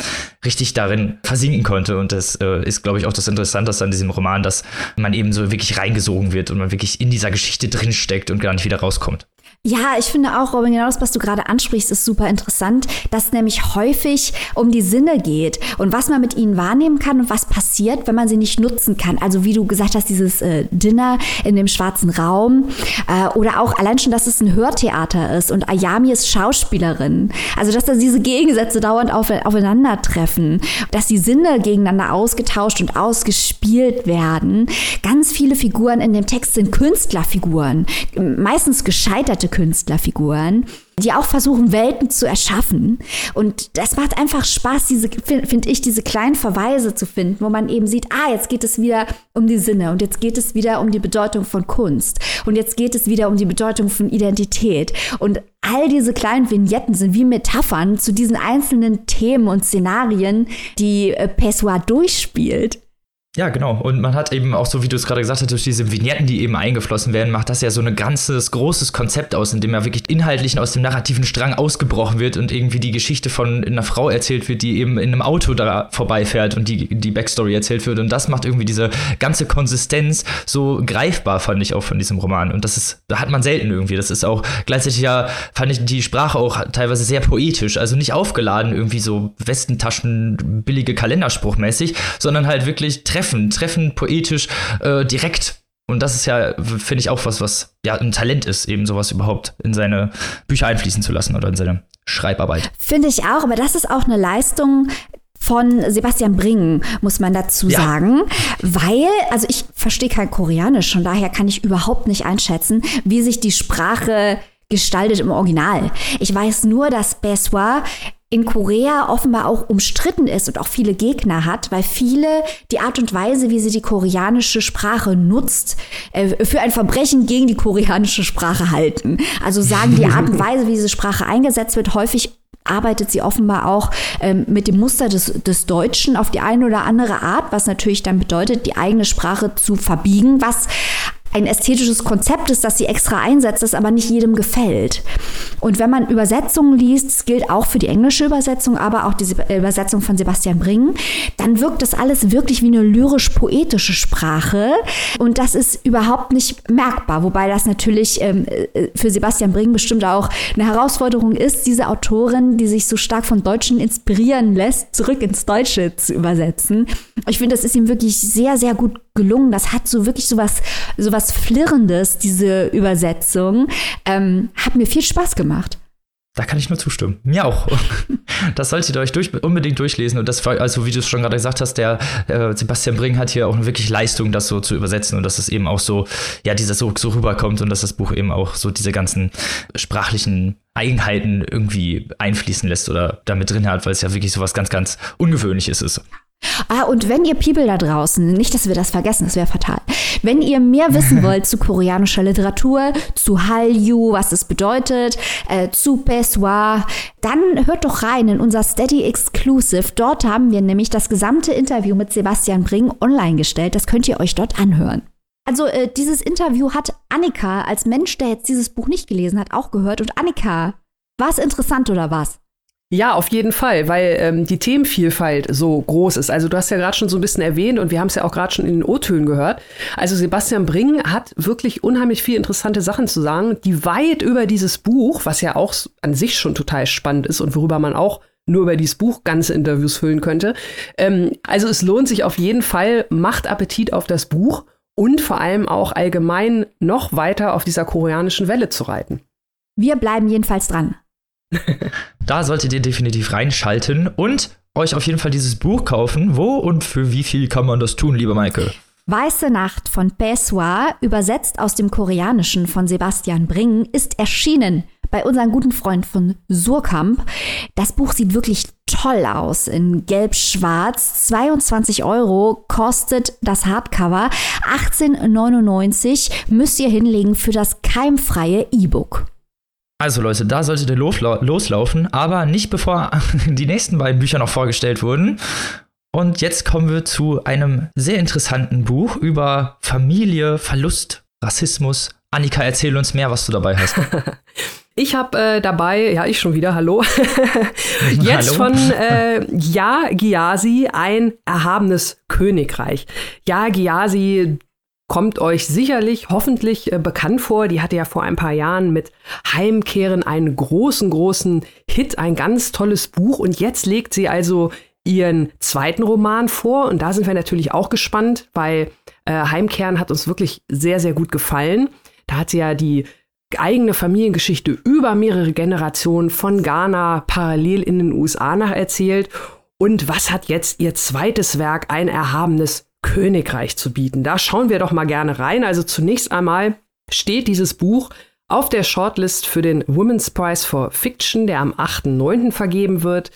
A: richtig darin versinken konnte. Und das äh, ist, glaube ich, auch das Interessanteste an diesem Roman, dass man eben so wirklich reingesogen wird und man wirklich in dieser Geschichte drinsteckt und gar nicht wieder rauskommt.
B: Ja, ich finde auch, Robin, genau das, was du gerade ansprichst, ist super interessant, dass nämlich häufig um die Sinne geht und was man mit ihnen wahrnehmen kann und was passiert, wenn man sie nicht nutzen kann. Also wie du gesagt hast, dieses äh, Dinner in dem schwarzen Raum äh, oder auch allein schon, dass es ein Hörtheater ist und Ayami ist Schauspielerin. Also dass da diese Gegensätze dauernd auf, aufeinandertreffen, dass die Sinne gegeneinander ausgetauscht und ausgespielt werden. Ganz viele Figuren in dem Text sind Künstlerfiguren, meistens gescheiterte Künstlerfiguren, die auch versuchen, Welten zu erschaffen. Und das macht einfach Spaß, diese, finde ich, diese kleinen Verweise zu finden, wo man eben sieht, ah, jetzt geht es wieder um die Sinne und jetzt geht es wieder um die Bedeutung von Kunst und jetzt geht es wieder um die Bedeutung von Identität. Und all diese kleinen Vignetten sind wie Metaphern zu diesen einzelnen Themen und Szenarien, die äh, Pessoa durchspielt.
A: Ja, genau. Und man hat eben auch so, wie du es gerade gesagt hast, durch diese Vignetten, die eben eingeflossen werden, macht das ja so ein ganzes, großes Konzept aus, in dem ja wirklich inhaltlich aus dem narrativen Strang ausgebrochen wird und irgendwie die Geschichte von einer Frau erzählt wird, die eben in einem Auto da vorbeifährt und die, die Backstory erzählt wird. Und das macht irgendwie diese ganze Konsistenz so greifbar, fand ich auch von diesem Roman. Und das ist, da hat man selten irgendwie. Das ist auch gleichzeitig ja, fand ich die Sprache auch teilweise sehr poetisch. Also nicht aufgeladen, irgendwie so Westentaschen, billige Kalenderspruchmäßig, sondern halt wirklich treffend treffen, treffen poetisch, äh, direkt. Und das ist ja, finde ich, auch was, was ja ein Talent ist, eben sowas überhaupt in seine Bücher einfließen zu lassen oder in seine Schreibarbeit.
B: Finde ich auch, aber das ist auch eine Leistung, von Sebastian Bringen, muss man dazu ja. sagen. Weil, also ich verstehe kein Koreanisch, von daher kann ich überhaupt nicht einschätzen, wie sich die Sprache gestaltet im Original. Ich weiß nur, dass Beswa in Korea offenbar auch umstritten ist und auch viele Gegner hat, weil viele die Art und Weise, wie sie die koreanische Sprache nutzt, äh, für ein Verbrechen gegen die koreanische Sprache halten. Also sagen, die Art und Weise, wie diese Sprache eingesetzt wird, häufig arbeitet sie offenbar auch ähm, mit dem Muster des, des Deutschen auf die eine oder andere Art, was natürlich dann bedeutet, die eigene Sprache zu verbiegen, was ein ästhetisches Konzept ist, das sie extra einsetzt, das aber nicht jedem gefällt. Und wenn man Übersetzungen liest, das gilt auch für die englische Übersetzung, aber auch diese Übersetzung von Sebastian Bringen, dann wirkt das alles wirklich wie eine lyrisch-poetische Sprache. Und das ist überhaupt nicht merkbar, wobei das natürlich ähm, äh, für Sebastian Bringen bestimmt auch eine Herausforderung ist, diese Autorin, die sich so stark von Deutschen inspirieren lässt, zurück ins Deutsche zu übersetzen. Ich finde, das ist ihm wirklich sehr, sehr gut gelungen. Das hat so wirklich so was, Flirrendes, diese Übersetzung. Ähm, hat mir viel Spaß gemacht.
A: Da kann ich nur zustimmen. Mir auch. Das solltet ihr euch durch, unbedingt durchlesen. Und das war, also wie du es schon gerade gesagt hast, der äh, Sebastian Bring hat hier auch eine wirklich Leistung, das so zu übersetzen und dass es eben auch so, ja, dieses so, so rüberkommt und dass das Buch eben auch so diese ganzen sprachlichen Eigenheiten irgendwie einfließen lässt oder damit drin hat, weil es ja wirklich so was ganz, ganz Ungewöhnliches ist.
B: Ah, und wenn ihr People da draußen, nicht, dass wir das vergessen, das wäre fatal. Wenn ihr mehr wissen wollt zu koreanischer Literatur, zu Hallyu, was es bedeutet, äh, zu Pessoa, dann hört doch rein in unser Steady Exclusive. Dort haben wir nämlich das gesamte Interview mit Sebastian Bring online gestellt. Das könnt ihr euch dort anhören. Also äh, dieses Interview hat Annika als Mensch, der jetzt dieses Buch nicht gelesen hat, auch gehört. Und Annika, war es interessant oder was?
C: Ja, auf jeden Fall, weil ähm, die Themenvielfalt so groß ist. Also du hast ja gerade schon so ein bisschen erwähnt und wir haben es ja auch gerade schon in den O-Tönen gehört. Also Sebastian Bring hat wirklich unheimlich viel interessante Sachen zu sagen, die weit über dieses Buch, was ja auch an sich schon total spannend ist und worüber man auch nur über dieses Buch ganze Interviews füllen könnte. Ähm, also es lohnt sich auf jeden Fall, macht Appetit auf das Buch und vor allem auch allgemein noch weiter auf dieser koreanischen Welle zu reiten.
B: Wir bleiben jedenfalls dran.
A: da solltet ihr definitiv reinschalten und euch auf jeden Fall dieses Buch kaufen. Wo und für wie viel kann man das tun, lieber Michael?
B: Weiße Nacht von Pessoa, übersetzt aus dem Koreanischen von Sebastian Bring, ist erschienen bei unserem guten Freund von Surkamp. Das Buch sieht wirklich toll aus in gelb-schwarz. 22 Euro kostet das Hardcover. 18,99 müsst ihr hinlegen für das keimfreie E-Book.
A: Also Leute, da solltet ihr loslaufen, aber nicht bevor die nächsten beiden Bücher noch vorgestellt wurden. Und jetzt kommen wir zu einem sehr interessanten Buch über Familie, Verlust, Rassismus, Annika, erzähl uns mehr, was du dabei hast.
C: Ich habe äh, dabei, ja, ich schon wieder, hallo. Jetzt hallo. von äh, Ja Giasi, ein erhabenes Königreich. Ja Giasi kommt euch sicherlich, hoffentlich äh, bekannt vor. Die hatte ja vor ein paar Jahren mit Heimkehren einen großen, großen Hit, ein ganz tolles Buch. Und jetzt legt sie also ihren zweiten Roman vor. Und da sind wir natürlich auch gespannt, weil äh, Heimkehren hat uns wirklich sehr, sehr gut gefallen. Da hat sie ja die eigene Familiengeschichte über mehrere Generationen von Ghana parallel in den USA nacherzählt. Und was hat jetzt ihr zweites Werk, ein erhabenes Königreich zu bieten? Da schauen wir doch mal gerne rein. Also zunächst einmal steht dieses Buch auf der Shortlist für den Women's Prize for Fiction, der am 8.9. vergeben wird.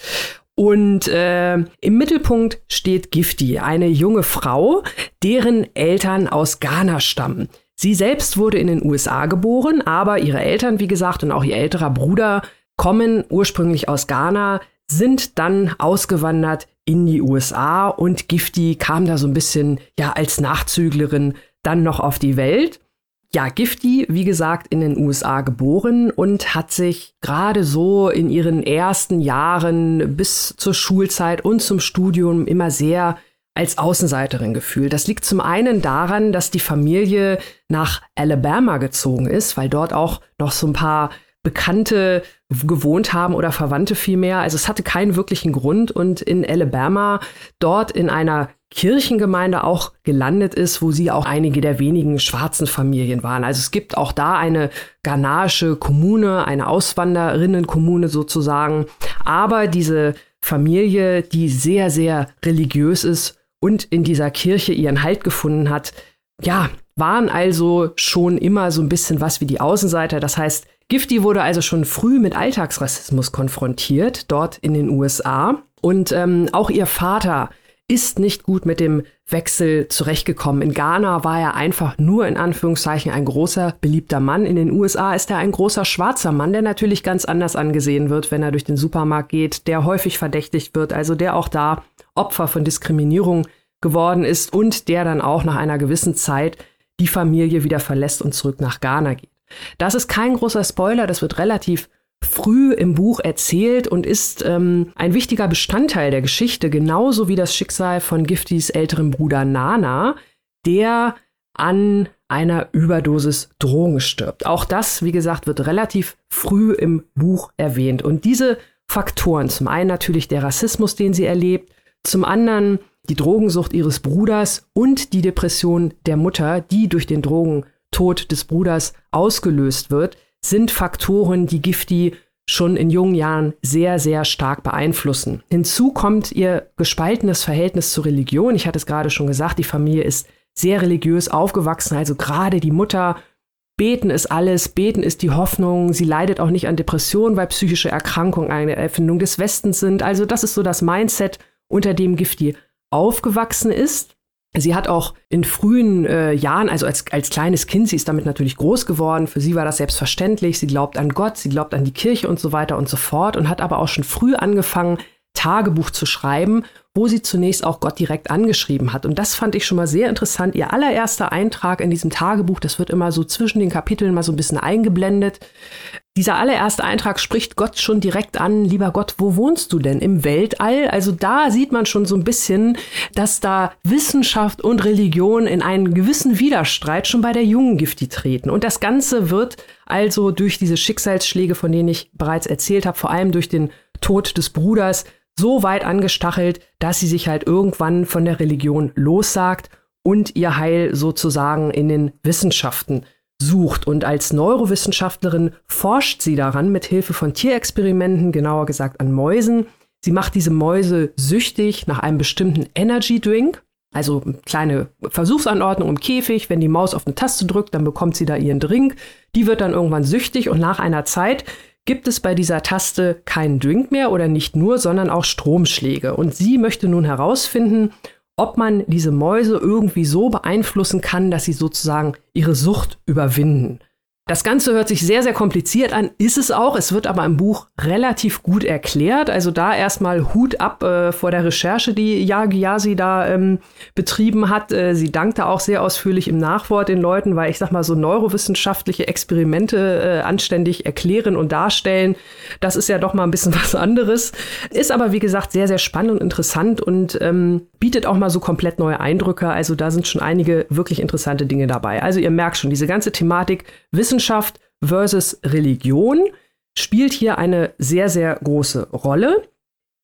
C: Und äh, im Mittelpunkt steht Gifty, eine junge Frau, deren Eltern aus Ghana stammen. Sie selbst wurde in den USA geboren, aber ihre Eltern, wie gesagt, und auch ihr älterer Bruder kommen ursprünglich aus Ghana, sind dann ausgewandert in die USA und Gifty kam da so ein bisschen ja als Nachzüglerin dann noch auf die Welt. Ja, Gifty, wie gesagt, in den USA geboren und hat sich gerade so in ihren ersten Jahren bis zur Schulzeit und zum Studium immer sehr als Außenseiterin gefühlt. Das liegt zum einen daran, dass die Familie nach Alabama gezogen ist, weil dort auch noch so ein paar Bekannte gewohnt haben oder Verwandte vielmehr. Also es hatte keinen wirklichen Grund und in Alabama dort in einer Kirchengemeinde auch gelandet ist, wo sie auch einige der wenigen schwarzen Familien waren. Also es gibt auch da eine ghanaische Kommune, eine Auswanderinnenkommune sozusagen. Aber diese Familie, die sehr, sehr religiös ist und in dieser Kirche ihren Halt gefunden hat, ja, waren also schon immer so ein bisschen was wie die Außenseiter. Das heißt, Gifty wurde also schon früh mit Alltagsrassismus konfrontiert, dort in den USA. Und ähm, auch ihr Vater ist nicht gut mit dem Wechsel zurechtgekommen. In Ghana war er einfach nur in Anführungszeichen ein großer, beliebter Mann. In den USA ist er ein großer schwarzer Mann, der natürlich ganz anders angesehen wird, wenn er durch den Supermarkt geht, der häufig verdächtigt wird, also der auch da Opfer von Diskriminierung geworden ist und der dann auch nach einer gewissen Zeit die Familie wieder verlässt und zurück nach Ghana geht. Das ist kein großer Spoiler, das wird relativ früh im Buch erzählt und ist ähm, ein wichtiger Bestandteil der Geschichte, genauso wie das Schicksal von Giftys älterem Bruder Nana, der an einer Überdosis Drogen stirbt. Auch das, wie gesagt, wird relativ früh im Buch erwähnt. Und diese Faktoren, zum einen natürlich der Rassismus, den sie erlebt, zum anderen die Drogensucht ihres Bruders und die Depression der Mutter, die durch den Drogentod des Bruders ausgelöst wird, sind Faktoren, die Gifty schon in jungen Jahren sehr, sehr stark beeinflussen. Hinzu kommt ihr gespaltenes Verhältnis zur Religion. Ich hatte es gerade schon gesagt, die Familie ist sehr religiös aufgewachsen, also gerade die Mutter. Beten ist alles, beten ist die Hoffnung. Sie leidet auch nicht an Depressionen, weil psychische Erkrankungen eine Erfindung des Westens sind. Also das ist so das Mindset, unter dem Gifty aufgewachsen ist. Sie hat auch in frühen äh, Jahren, also als, als kleines Kind, sie ist damit natürlich groß geworden. Für sie war das selbstverständlich. Sie glaubt an Gott, sie glaubt an die Kirche und so weiter und so fort und hat aber auch schon früh angefangen, Tagebuch zu schreiben, wo sie zunächst auch Gott direkt angeschrieben hat. Und das fand ich schon mal sehr interessant. Ihr allererster Eintrag in diesem Tagebuch, das wird immer so zwischen den Kapiteln mal so ein bisschen eingeblendet. Dieser allererste Eintrag spricht Gott schon direkt an, lieber Gott, wo wohnst du denn? Im Weltall? Also da sieht man schon so ein bisschen, dass da Wissenschaft und Religion in einen gewissen Widerstreit schon bei der jungen Gifti treten. Und das Ganze wird also durch diese Schicksalsschläge, von denen ich bereits erzählt habe, vor allem durch den Tod des Bruders, so weit angestachelt, dass sie sich halt irgendwann von der Religion lossagt und ihr Heil sozusagen in den Wissenschaften sucht. Und als Neurowissenschaftlerin forscht sie daran mit Hilfe von Tierexperimenten, genauer gesagt an Mäusen. Sie macht diese Mäuse süchtig nach einem bestimmten Energy Drink. Also kleine Versuchsanordnung im Käfig. Wenn die Maus auf eine Taste drückt, dann bekommt sie da ihren Drink. Die wird dann irgendwann süchtig und nach einer Zeit gibt es bei dieser Taste keinen Drink mehr oder nicht nur, sondern auch Stromschläge. Und sie möchte nun herausfinden, ob man diese Mäuse irgendwie so beeinflussen kann, dass sie sozusagen ihre Sucht überwinden. Das Ganze hört sich sehr, sehr kompliziert an, ist es auch. Es wird aber im Buch relativ gut erklärt. Also da erstmal Hut ab äh, vor der Recherche, die Yagi da ähm, betrieben hat. Äh, sie dankte auch sehr ausführlich im Nachwort den Leuten, weil ich sag mal, so neurowissenschaftliche Experimente äh, anständig erklären und darstellen, das ist ja doch mal ein bisschen was anderes. Ist aber, wie gesagt, sehr, sehr spannend und interessant und ähm, bietet auch mal so komplett neue Eindrücke. Also da sind schon einige wirklich interessante Dinge dabei. Also ihr merkt schon, diese ganze Thematik Wissen Wissenschaft versus Religion spielt hier eine sehr, sehr große Rolle.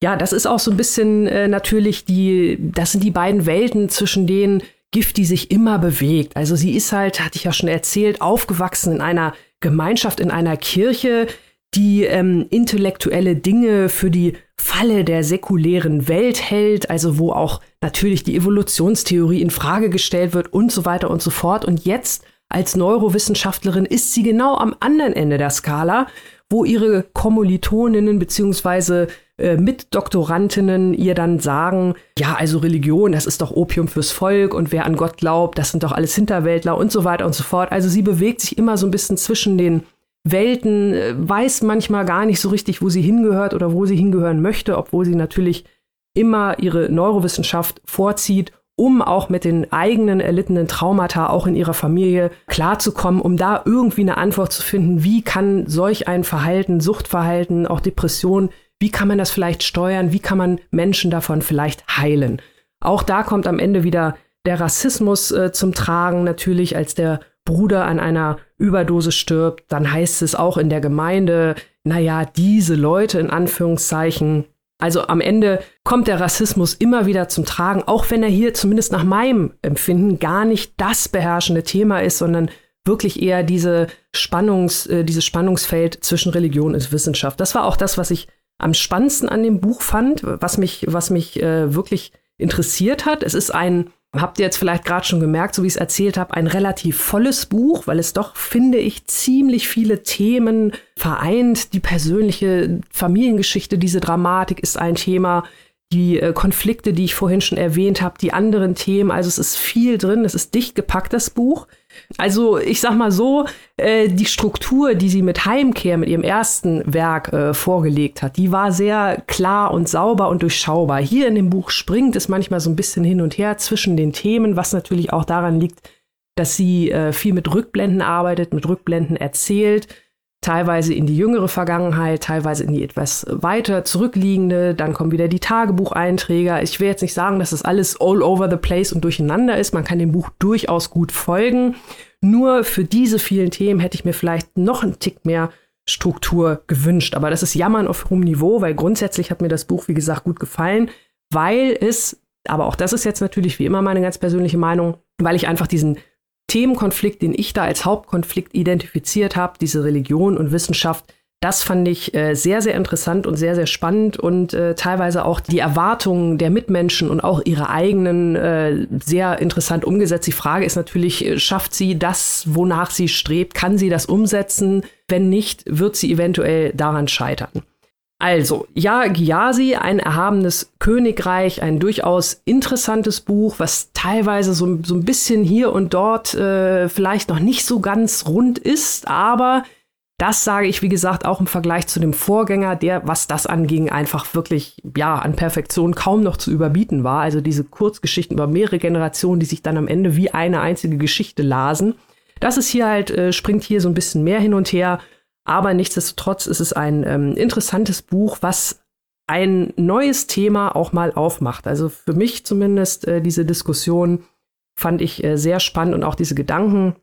C: Ja, das ist auch so ein bisschen äh, natürlich die, das sind die beiden Welten, zwischen denen Gifty sich immer bewegt. Also sie ist halt, hatte ich ja schon erzählt, aufgewachsen in einer Gemeinschaft, in einer Kirche, die ähm, intellektuelle Dinge für die Falle der säkulären Welt hält, also wo auch natürlich die Evolutionstheorie in Frage gestellt wird und so weiter und so fort. Und jetzt als Neurowissenschaftlerin ist sie genau am anderen Ende der Skala, wo ihre Kommilitoninnen bzw. Äh, Mitdoktorantinnen ihr dann sagen, ja, also Religion, das ist doch Opium fürs Volk und wer an Gott glaubt, das sind doch alles Hinterwäldler und so weiter und so fort. Also sie bewegt sich immer so ein bisschen zwischen den Welten, äh, weiß manchmal gar nicht so richtig, wo sie hingehört oder wo sie hingehören möchte, obwohl sie natürlich immer ihre Neurowissenschaft vorzieht um auch mit den eigenen erlittenen Traumata auch in ihrer Familie klarzukommen, um da irgendwie eine Antwort zu finden, wie kann solch ein Verhalten, Suchtverhalten, auch Depression, wie kann man das vielleicht steuern, wie kann man Menschen davon vielleicht heilen. Auch da kommt am Ende wieder der Rassismus äh, zum Tragen, natürlich als der Bruder an einer Überdose stirbt, dann heißt es auch in der Gemeinde, naja, diese Leute in Anführungszeichen, also am Ende kommt der Rassismus immer wieder zum Tragen, auch wenn er hier zumindest nach meinem Empfinden gar nicht das beherrschende Thema ist, sondern wirklich eher diese Spannungs, äh, dieses Spannungsfeld zwischen Religion und Wissenschaft. Das war auch das, was ich am spannendsten an dem Buch fand, was mich, was mich äh, wirklich interessiert hat. Es ist ein Habt ihr jetzt vielleicht gerade schon gemerkt, so wie ich es erzählt habe, ein relativ volles Buch, weil es doch, finde ich, ziemlich viele Themen vereint. Die persönliche Familiengeschichte, diese Dramatik ist ein Thema. Die äh, Konflikte, die ich vorhin schon erwähnt habe, die anderen Themen. Also es ist viel drin, es ist dicht gepackt, das Buch. Also ich sag mal so, äh, die Struktur, die sie mit Heimkehr, mit ihrem ersten Werk äh, vorgelegt hat, die war sehr klar und sauber und durchschaubar. Hier in dem Buch springt es manchmal so ein bisschen hin und her zwischen den Themen, was natürlich auch daran liegt, dass sie äh, viel mit Rückblenden arbeitet, mit Rückblenden erzählt teilweise in die jüngere Vergangenheit, teilweise in die etwas weiter zurückliegende. Dann kommen wieder die Tagebucheinträge. Ich will jetzt nicht sagen, dass das alles all over the place und durcheinander ist. Man kann dem Buch durchaus gut folgen. Nur für diese vielen Themen hätte ich mir vielleicht noch einen Tick mehr Struktur gewünscht. Aber das ist Jammern auf hohem Niveau, weil grundsätzlich hat mir das Buch, wie gesagt, gut gefallen, weil es, aber auch das ist jetzt natürlich wie immer meine ganz persönliche Meinung, weil ich einfach diesen Themenkonflikt, den ich da als Hauptkonflikt identifiziert habe, diese Religion und Wissenschaft, das fand ich äh, sehr, sehr interessant und sehr, sehr spannend und äh, teilweise auch die Erwartungen der Mitmenschen und auch ihre eigenen äh, sehr interessant umgesetzt. Die Frage ist natürlich, äh, schafft sie das, wonach sie strebt? Kann sie das umsetzen? Wenn nicht, wird sie eventuell daran scheitern. Also, ja, Gyasi, ein erhabenes Königreich, ein durchaus interessantes Buch, was teilweise so, so ein bisschen hier und dort äh, vielleicht noch nicht so ganz rund ist, aber das sage ich, wie gesagt, auch im Vergleich zu dem Vorgänger, der, was das anging, einfach wirklich, ja, an Perfektion kaum noch zu überbieten war. Also diese Kurzgeschichten über mehrere Generationen, die sich dann am Ende wie eine einzige Geschichte lasen. Das ist hier halt, äh, springt hier so ein bisschen mehr hin und her aber nichtsdestotrotz ist es ein ähm, interessantes Buch, was ein neues Thema auch mal aufmacht. Also für mich zumindest äh, diese Diskussion fand ich äh, sehr spannend und auch diese Gedanken,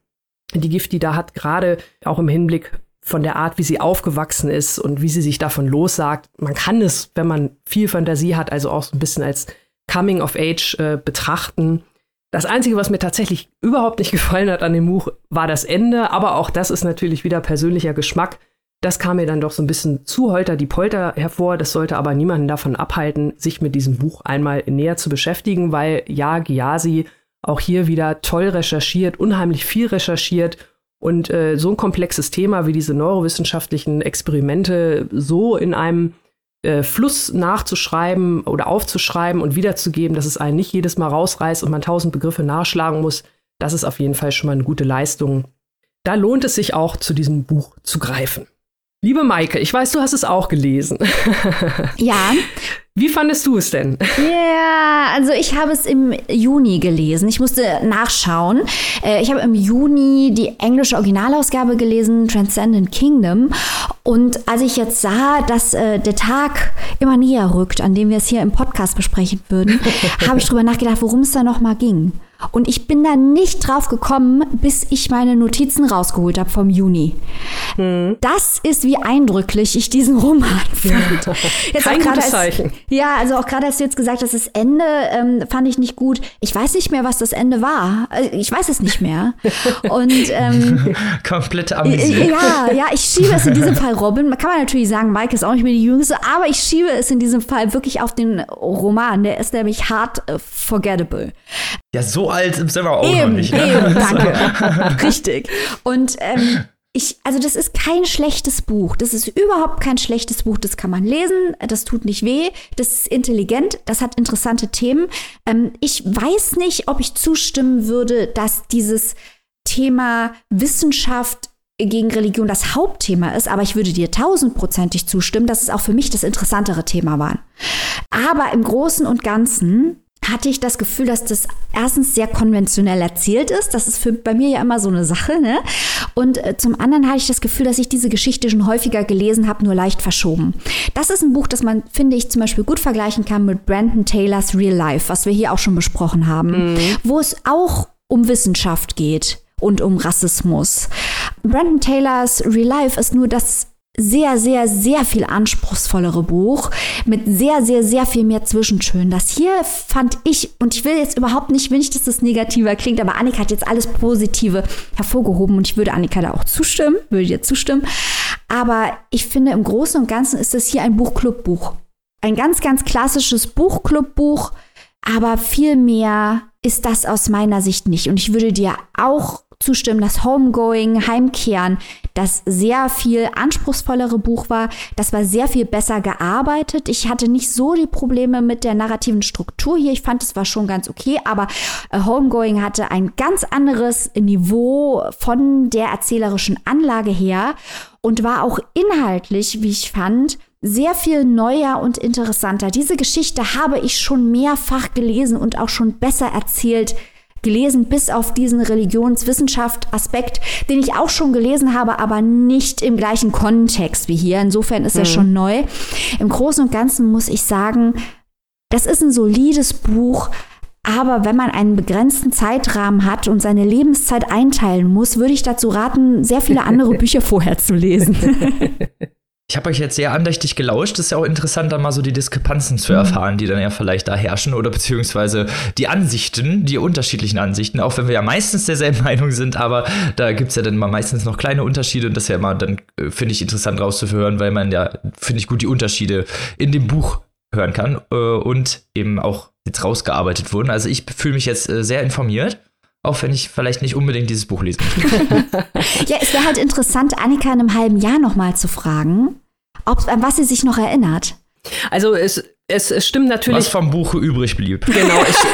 C: die Gifty da hat, gerade auch im Hinblick von der Art, wie sie aufgewachsen ist und wie sie sich davon lossagt. Man kann es, wenn man viel Fantasie hat, also auch so ein bisschen als Coming of Age äh, betrachten. Das Einzige, was mir tatsächlich überhaupt nicht gefallen hat an dem Buch, war das Ende. Aber auch das ist natürlich wieder persönlicher Geschmack. Das kam mir dann doch so ein bisschen zu holter die Polter hervor. Das sollte aber niemanden davon abhalten, sich mit diesem Buch einmal näher zu beschäftigen, weil ja, Gyasi auch hier wieder toll recherchiert, unheimlich viel recherchiert und äh, so ein komplexes Thema wie diese neurowissenschaftlichen Experimente so in einem äh, Fluss nachzuschreiben oder aufzuschreiben und wiederzugeben, dass es einen nicht jedes Mal rausreißt und man tausend Begriffe nachschlagen muss, das ist auf jeden Fall schon mal eine gute Leistung. da lohnt es sich auch, zu diesem Buch zu greifen. Liebe Maike, ich weiß, du hast es auch gelesen.
B: Ja.
C: Wie fandest du es denn?
B: Ja, also ich habe es im Juni gelesen. Ich musste nachschauen. Äh, ich habe im Juni die englische Originalausgabe gelesen, Transcendent Kingdom. Und als ich jetzt sah, dass äh, der Tag immer näher rückt, an dem wir es hier im Podcast besprechen würden, habe ich drüber nachgedacht, worum es da nochmal ging. Und ich bin da nicht drauf gekommen, bis ich meine Notizen rausgeholt habe vom Juni. Hm. Das ist, wie eindrücklich ich diesen Roman fand.
C: Jetzt Kein gutes Zeichen.
B: ja, also auch gerade, als du jetzt gesagt hast, das Ende ähm, fand ich nicht gut. Ich weiß nicht mehr, was das Ende war. Also, ich weiß es nicht mehr. Und ähm,
A: komplett amüsiert.
B: Ja, ja, ich schiebe es in diesem Fall Robin. Kann man natürlich sagen, Mike ist auch nicht mehr die Jüngste, aber ich schiebe es in diesem Fall wirklich auf den Roman. Der ist nämlich hart uh, forgettable.
A: Ja, so alt sind wir auch
B: eben,
A: noch nicht. Ne?
B: Eben, danke. Richtig. Und ähm, ich, also das ist kein schlechtes Buch. Das ist überhaupt kein schlechtes Buch. Das kann man lesen. Das tut nicht weh. Das ist intelligent. Das hat interessante Themen. Ähm, ich weiß nicht, ob ich zustimmen würde, dass dieses Thema Wissenschaft gegen Religion das Hauptthema ist, aber ich würde dir tausendprozentig zustimmen, dass es auch für mich das interessantere Thema war. Aber im Großen und Ganzen hatte ich das Gefühl, dass das erstens sehr konventionell erzählt ist. Das ist für, bei mir ja immer so eine Sache. Ne? Und äh, zum anderen hatte ich das Gefühl, dass ich diese Geschichte schon häufiger gelesen habe, nur leicht verschoben. Das ist ein Buch, das man, finde ich, zum Beispiel gut vergleichen kann mit Brandon Taylors Real Life, was wir hier auch schon besprochen haben, mhm. wo es auch um Wissenschaft geht und um Rassismus. Brandon Taylors Real Life ist nur das sehr, sehr, sehr viel anspruchsvollere Buch mit sehr, sehr, sehr viel mehr Zwischentönen. Das hier fand ich, und ich will jetzt überhaupt nicht, nicht, dass das negativer klingt, aber Annika hat jetzt alles Positive hervorgehoben und ich würde Annika da auch zustimmen, würde dir zustimmen. Aber ich finde, im Großen und Ganzen ist das hier ein Buchclubbuch. Ein ganz, ganz klassisches Buchclubbuch, aber viel mehr ist das aus meiner Sicht nicht. Und ich würde dir auch zustimmen, dass Homegoing, Heimkehren, das sehr viel anspruchsvollere Buch war. Das war sehr viel besser gearbeitet. Ich hatte nicht so die Probleme mit der narrativen Struktur hier. Ich fand, es war schon ganz okay, aber äh, Homegoing hatte ein ganz anderes Niveau von der erzählerischen Anlage her und war auch inhaltlich, wie ich fand, sehr viel neuer und interessanter. Diese Geschichte habe ich schon mehrfach gelesen und auch schon besser erzählt gelesen, bis auf diesen Religionswissenschaft-Aspekt, den ich auch schon gelesen habe, aber nicht im gleichen Kontext wie hier. Insofern ist er mhm. schon neu. Im Großen und Ganzen muss ich sagen, das ist ein solides Buch. Aber wenn man einen begrenzten Zeitrahmen hat und seine Lebenszeit einteilen muss, würde ich dazu raten, sehr viele andere Bücher vorher zu lesen.
A: Ich habe euch jetzt sehr andächtig gelauscht. Ist ja auch interessant, da mal so die Diskrepanzen zu mhm. erfahren, die dann ja vielleicht da herrschen oder beziehungsweise die Ansichten, die unterschiedlichen Ansichten, auch wenn wir ja meistens derselben Meinung sind, aber da gibt es ja dann mal meistens noch kleine Unterschiede und das ist ja immer dann, äh, finde ich, interessant rauszuhören, weil man ja, finde ich, gut die Unterschiede in dem Buch hören kann äh, und eben auch jetzt rausgearbeitet wurden. Also ich fühle mich jetzt äh, sehr informiert. Auch wenn ich vielleicht nicht unbedingt dieses Buch lesen
B: ja, es wäre halt interessant, Annika in einem halben Jahr nochmal zu fragen, ob, an was sie sich noch erinnert.
C: Also es, es, es stimmt natürlich.
A: Was vom Buch übrig blieb.
C: Genau. Es,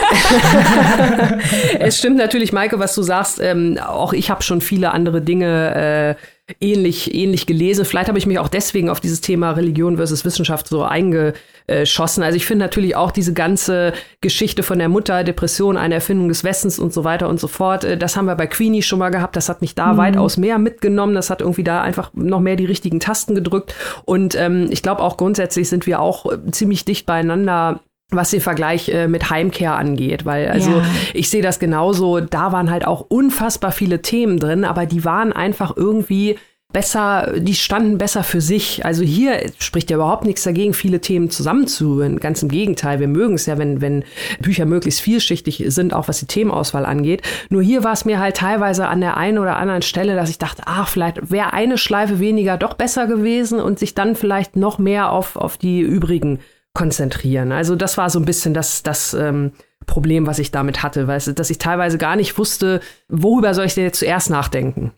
C: es stimmt natürlich, Maike, was du sagst. Ähm, auch ich habe schon viele andere Dinge äh, ähnlich, ähnlich gelesen. Vielleicht habe ich mich auch deswegen auf dieses Thema Religion versus Wissenschaft so eingeschossen. Also ich finde natürlich auch diese ganze Geschichte von der Mutter, Depression, eine Erfindung des Westens und so weiter und so fort. Äh, das haben wir bei Queenie schon mal gehabt. Das hat mich da mhm. weitaus mehr mitgenommen. Das hat irgendwie da einfach noch mehr die richtigen Tasten gedrückt. Und ähm, ich glaube auch grundsätzlich sind wir auch äh, ziemlich dicht beieinander was den Vergleich äh, mit Heimkehr angeht, weil also ja. ich sehe das genauso, da waren halt auch unfassbar viele Themen drin, aber die waren einfach irgendwie besser, die standen besser für sich. Also hier spricht ja überhaupt nichts dagegen, viele Themen zusammenzuhören. Ganz im Gegenteil, wir mögen es ja, wenn, wenn Bücher möglichst vielschichtig sind, auch was die Themenauswahl angeht. Nur hier war es mir halt teilweise an der einen oder anderen Stelle, dass ich dachte, ach, vielleicht wäre eine Schleife weniger doch besser gewesen und sich dann vielleicht noch mehr auf, auf die übrigen konzentrieren. Also das war so ein bisschen das, das ähm, Problem, was ich damit hatte, weil dass ich teilweise gar nicht wusste, worüber soll ich denn jetzt zuerst nachdenken.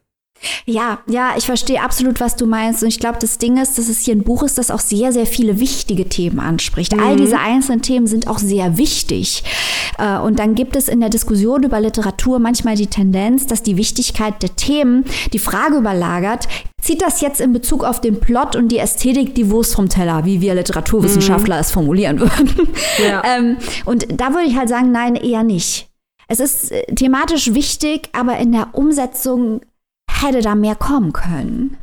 B: Ja, ja, ich verstehe absolut, was du meinst. Und ich glaube, das Ding ist, dass es hier ein Buch ist, das auch sehr, sehr viele wichtige Themen anspricht. Mhm. All diese einzelnen Themen sind auch sehr wichtig. Äh, und dann gibt es in der Diskussion über Literatur manchmal die Tendenz, dass die Wichtigkeit der Themen die Frage überlagert, zieht das jetzt in Bezug auf den Plot und die Ästhetik die Wurst vom Teller, wie wir Literaturwissenschaftler mhm. es formulieren würden. Ja. ähm, und da würde ich halt sagen, nein, eher nicht. Es ist äh, thematisch wichtig, aber in der Umsetzung hätte da mehr kommen können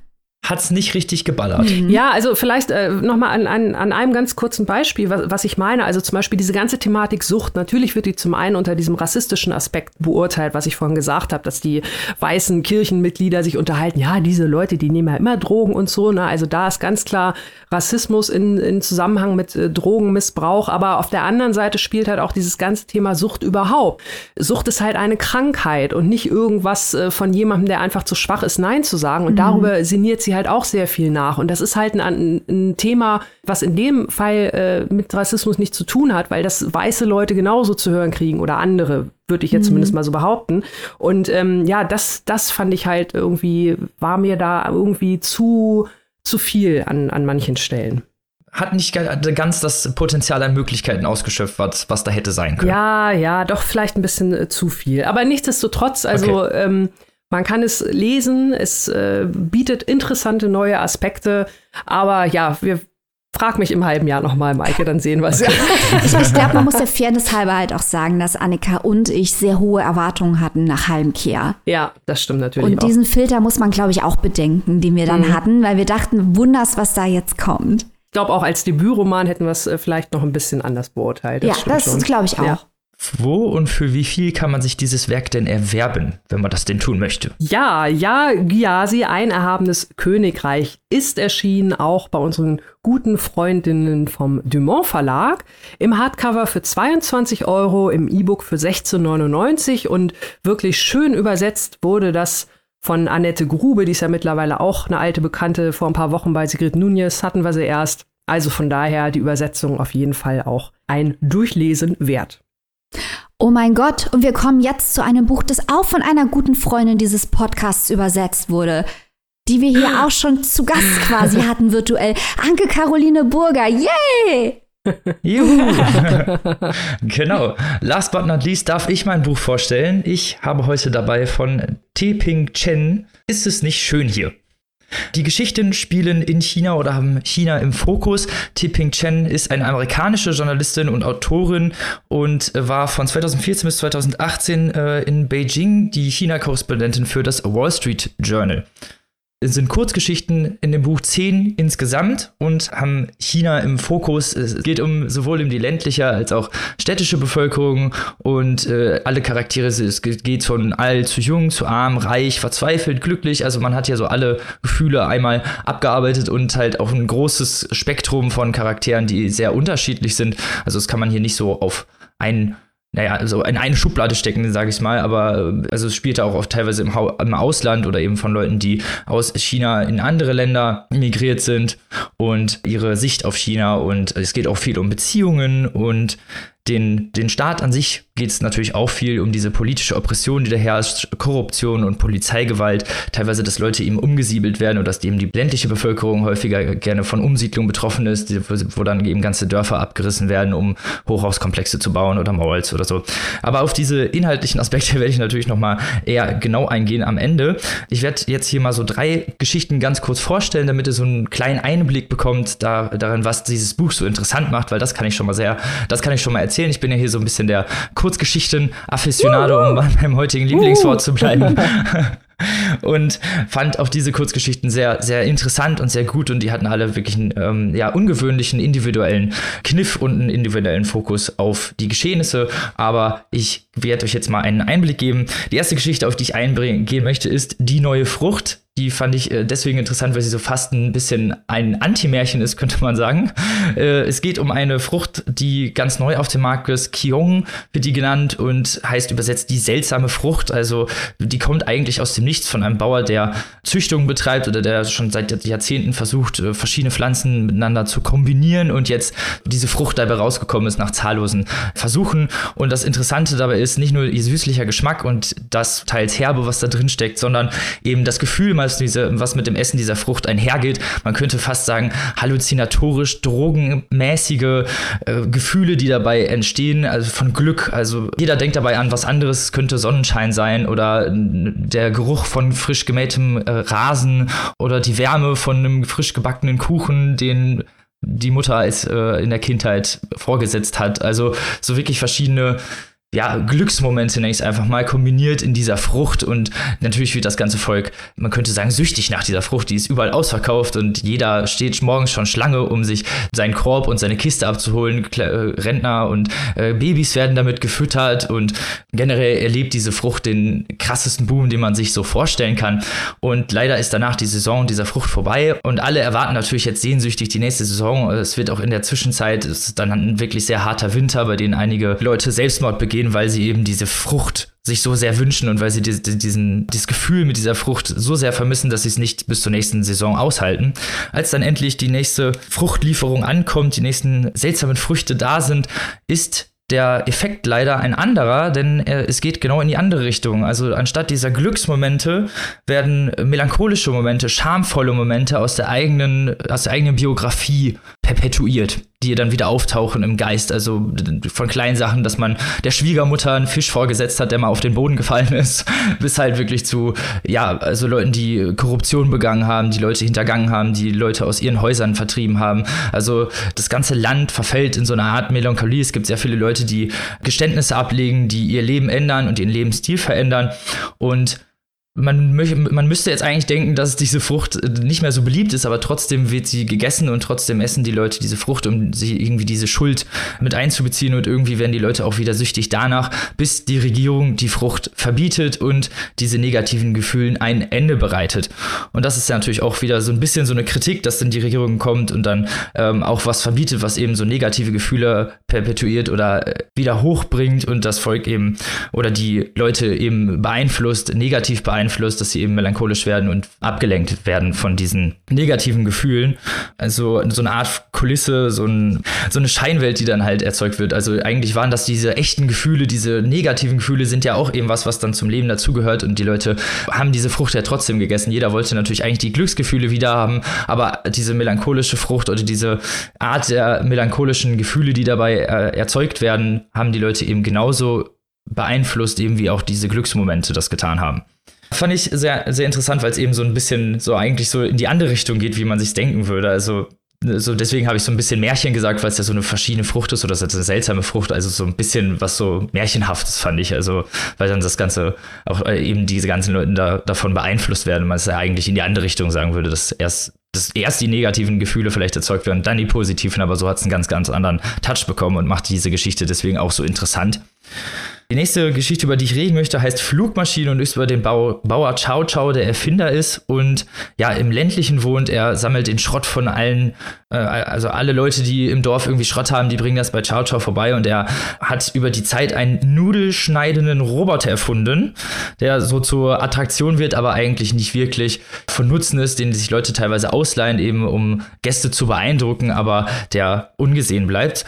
A: hat es nicht richtig geballert.
C: Mhm. Ja, also vielleicht äh, nochmal an, an, an einem ganz kurzen Beispiel, was, was ich meine. Also zum Beispiel diese ganze Thematik Sucht. Natürlich wird die zum einen unter diesem rassistischen Aspekt beurteilt, was ich vorhin gesagt habe, dass die weißen Kirchenmitglieder sich unterhalten, ja, diese Leute, die nehmen ja immer Drogen und so. Ne? Also da ist ganz klar Rassismus in, in Zusammenhang mit äh, Drogenmissbrauch. Aber auf der anderen Seite spielt halt auch dieses ganze Thema Sucht überhaupt. Sucht ist halt eine Krankheit und nicht irgendwas äh, von jemandem, der einfach zu schwach ist, Nein zu sagen. Und mhm. darüber sinniert sie halt auch sehr viel nach. Und das ist halt ein, ein Thema, was in dem Fall äh, mit Rassismus nichts zu tun hat, weil das weiße Leute genauso zu hören kriegen oder andere, würde ich jetzt mhm. zumindest mal so behaupten. Und ähm, ja, das, das fand ich halt irgendwie, war mir da irgendwie zu, zu viel an, an manchen Stellen
A: hat nicht ganz das Potenzial an Möglichkeiten ausgeschöpft, was, was da hätte sein können.
C: Ja, ja, doch vielleicht ein bisschen äh, zu viel. Aber nichtsdestotrotz, also okay. ähm, man kann es lesen, es äh, bietet interessante neue Aspekte, aber ja, wir Frag mich im halben Jahr nochmal, Maike, dann sehen wir es.
B: ich, ich glaube, man muss der Fairness halber halt auch sagen, dass Annika und ich sehr hohe Erwartungen hatten nach Heimkehr.
C: Ja, das stimmt natürlich.
B: Und auch. diesen Filter muss man, glaube ich, auch bedenken, den wir dann mhm. hatten, weil wir dachten, wunders, was da jetzt kommt.
C: Ich glaube, auch als Debütroman hätten wir es äh, vielleicht noch ein bisschen anders beurteilt.
B: Das ja, das glaube ich auch. Ja.
A: Wo und für wie viel kann man sich dieses Werk denn erwerben, wenn man das denn tun möchte?
C: Ja, ja, Gyasi, ein erhabenes Königreich, ist erschienen, auch bei unseren guten Freundinnen vom Dumont Verlag. Im Hardcover für 22 Euro, im E-Book für 16,99 und wirklich schön übersetzt wurde das von Annette Grube, die ist ja mittlerweile auch eine alte Bekannte. Vor ein paar Wochen bei Sigrid Nunez hatten wir sie erst. Also von daher die Übersetzung auf jeden Fall auch ein Durchlesen wert.
B: Oh mein Gott, und wir kommen jetzt zu einem Buch, das auch von einer guten Freundin dieses Podcasts übersetzt wurde, die wir hier auch schon zu Gast quasi hatten virtuell. Anke Caroline Burger, yay!
A: Juhu! genau. Last but not least darf ich mein Buch vorstellen. Ich habe heute dabei von Teping Chen. Ist es nicht schön hier? Die Geschichten spielen in China oder haben China im Fokus. Tipping Chen ist eine amerikanische Journalistin und Autorin und war von 2014 bis 2018 äh, in Beijing die China-Korrespondentin für das Wall Street Journal. Es sind Kurzgeschichten in dem Buch zehn insgesamt und haben China im Fokus. Es geht um sowohl um die ländliche als auch städtische Bevölkerung und äh, alle Charaktere. Es geht von alt zu jung, zu arm, reich, verzweifelt, glücklich. Also man hat ja so alle Gefühle einmal abgearbeitet und halt auch ein großes Spektrum von Charakteren, die sehr unterschiedlich sind. Also das kann man hier nicht so auf einen naja, also in eine Schublade stecken, sage ich mal, aber also es spielte auch oft teilweise im, im, Ausland oder eben von Leuten, die aus China in andere Länder migriert sind und ihre Sicht auf China und es geht auch viel um Beziehungen und den, den Staat an sich geht es natürlich auch viel um diese politische Oppression, die da herrscht, Korruption und Polizeigewalt, teilweise, dass Leute eben umgesiedelt werden und dass eben die ländliche Bevölkerung häufiger gerne von Umsiedlung betroffen ist, wo dann eben ganze Dörfer abgerissen werden, um Hochhauskomplexe zu bauen oder Malls oder so. Aber auf diese inhaltlichen Aspekte werde ich natürlich nochmal eher genau eingehen am Ende. Ich werde jetzt hier mal so drei Geschichten ganz kurz vorstellen, damit ihr so einen kleinen Einblick bekommt da, darin, was dieses Buch so interessant macht, weil das kann ich schon mal sehr, das kann ich schon mal erzählen erzählen. Ich bin ja hier so ein bisschen der Kurzgeschichten-Afficionado, um bei meinem heutigen Lieblingswort zu bleiben. und fand auch diese Kurzgeschichten sehr, sehr interessant und sehr gut und die hatten alle wirklich einen ähm, ja, ungewöhnlichen individuellen Kniff und einen individuellen Fokus auf die Geschehnisse. Aber ich werde euch jetzt mal einen Einblick geben. Die erste Geschichte, auf die ich eingehen möchte, ist Die neue Frucht Die fand ich äh, deswegen interessant, weil sie so fast ein bisschen ein Anti-Märchen ist, könnte man sagen. Äh, es geht um eine Frucht, die ganz neu auf dem Markt ist. Kiong wird die genannt und heißt übersetzt die seltsame Frucht. Also die kommt eigentlich aus dem Nichts von einem Bauer, der Züchtung betreibt oder der schon seit Jahrzehnten versucht, äh, verschiedene Pflanzen miteinander zu kombinieren und jetzt diese Frucht dabei rausgekommen ist nach zahllosen Versuchen. Und das Interessante dabei ist nicht nur ihr süßlicher Geschmack und das teils herbe, was da drin steckt, sondern eben das Gefühl, was, diese, was mit dem Essen dieser Frucht einhergeht. Man könnte fast sagen, halluzinatorisch, drogenmäßige äh, Gefühle, die dabei entstehen, also von Glück. Also jeder denkt dabei an was anderes, es könnte Sonnenschein sein oder der Geruch von frisch gemähtem äh, Rasen oder die Wärme von einem frisch gebackenen Kuchen, den die Mutter als äh, in der Kindheit vorgesetzt hat. Also so wirklich verschiedene ja, Glücksmomente, nenne ich es einfach mal, kombiniert in dieser Frucht und natürlich wird das ganze Volk, man könnte sagen, süchtig nach dieser Frucht, die ist überall ausverkauft und jeder steht morgens schon Schlange, um sich seinen Korb und seine Kiste abzuholen. Äh, Rentner und äh, Babys werden damit gefüttert und generell erlebt diese Frucht den krassesten Boom, den man sich so vorstellen kann. Und leider ist danach die Saison dieser Frucht vorbei und alle erwarten natürlich jetzt sehnsüchtig die nächste Saison. Es wird auch in der Zwischenzeit, es ist dann ein wirklich sehr harter Winter, bei denen einige Leute Selbstmord begehen gehen, weil sie eben diese Frucht sich so sehr wünschen und weil sie diesen, dieses Gefühl mit dieser Frucht so sehr vermissen, dass sie es nicht bis zur nächsten Saison aushalten. Als dann endlich die nächste Fruchtlieferung ankommt, die nächsten seltsamen Früchte da sind, ist der Effekt leider ein anderer, denn äh, es geht genau in die andere Richtung. Also anstatt dieser Glücksmomente werden melancholische Momente, schamvolle Momente aus der eigenen, aus der eigenen Biografie perpetuiert die dann wieder auftauchen im Geist. Also von kleinen Sachen, dass man der Schwiegermutter einen Fisch vorgesetzt hat, der mal auf den Boden gefallen ist, bis halt wirklich zu, ja, also Leuten, die Korruption begangen haben, die Leute hintergangen haben, die Leute aus ihren Häusern vertrieben haben. Also das ganze Land verfällt in so eine Art Melancholie. Es gibt sehr viele Leute, die Geständnisse ablegen, die ihr Leben ändern und ihren Lebensstil verändern. Und man, man müsste jetzt eigentlich denken, dass diese Frucht äh, nicht mehr so beliebt ist, aber trotzdem wird sie gegessen und trotzdem essen die Leute diese Frucht, um sich irgendwie diese Schuld mit einzubeziehen und irgendwie werden die Leute auch wieder süchtig danach, bis die Regierung die Frucht verbietet und diese negativen Gefühlen ein Ende bereitet. Und das ist ja natürlich auch wieder so ein bisschen so eine Kritik, dass dann die Regierung kommt und dann ähm, auch was verbietet, was eben so negative Gefühle perpetuiert oder äh, wieder hochbringt und das Volk eben oder die Leute eben beeinflusst, negativ beeinflusst beeinflusst, dass sie eben melancholisch werden und abgelenkt werden von diesen negativen Gefühlen. Also so eine Art Kulisse, so, ein, so eine Scheinwelt, die dann halt erzeugt wird. Also eigentlich waren das diese echten Gefühle, diese negativen Gefühle sind ja auch eben was, was dann zum Leben dazugehört und die Leute haben diese Frucht ja trotzdem gegessen. Jeder wollte natürlich eigentlich die Glücksgefühle wieder haben, aber diese melancholische Frucht oder diese Art der melancholischen Gefühle, die dabei äh, erzeugt werden, haben die Leute eben genauso beeinflusst, eben wie auch diese Glücksmomente das getan haben. Fand ich sehr, sehr interessant, weil es eben so ein bisschen so eigentlich so in die andere Richtung geht, wie man sich denken würde. Also so deswegen habe ich so ein bisschen Märchen gesagt, weil es ja so eine verschiedene Frucht ist oder es ist eine seltsame Frucht, also so ein bisschen was so märchenhaftes fand ich, also weil dann das ganze auch äh, eben diese ganzen Leute da, davon beeinflusst werden, man es ja eigentlich in die andere Richtung sagen würde, dass erst dass erst die negativen Gefühle vielleicht erzeugt werden, dann die positiven, aber so hat es einen ganz ganz anderen Touch bekommen und macht diese Geschichte deswegen auch so interessant. Die nächste Geschichte, über die ich reden möchte, heißt Flugmaschine und ist über den Bau Bauer Chow Chow, der Erfinder ist und ja im ländlichen wohnt. Er sammelt den Schrott von allen, äh, also alle Leute, die im Dorf irgendwie Schrott haben, die bringen das bei Chow Chow vorbei und er hat über die Zeit einen nudelschneidenden Roboter erfunden, der so zur Attraktion wird, aber eigentlich nicht wirklich von Nutzen ist, den sich Leute teilweise ausleihen, eben um Gäste zu beeindrucken, aber der ungesehen bleibt.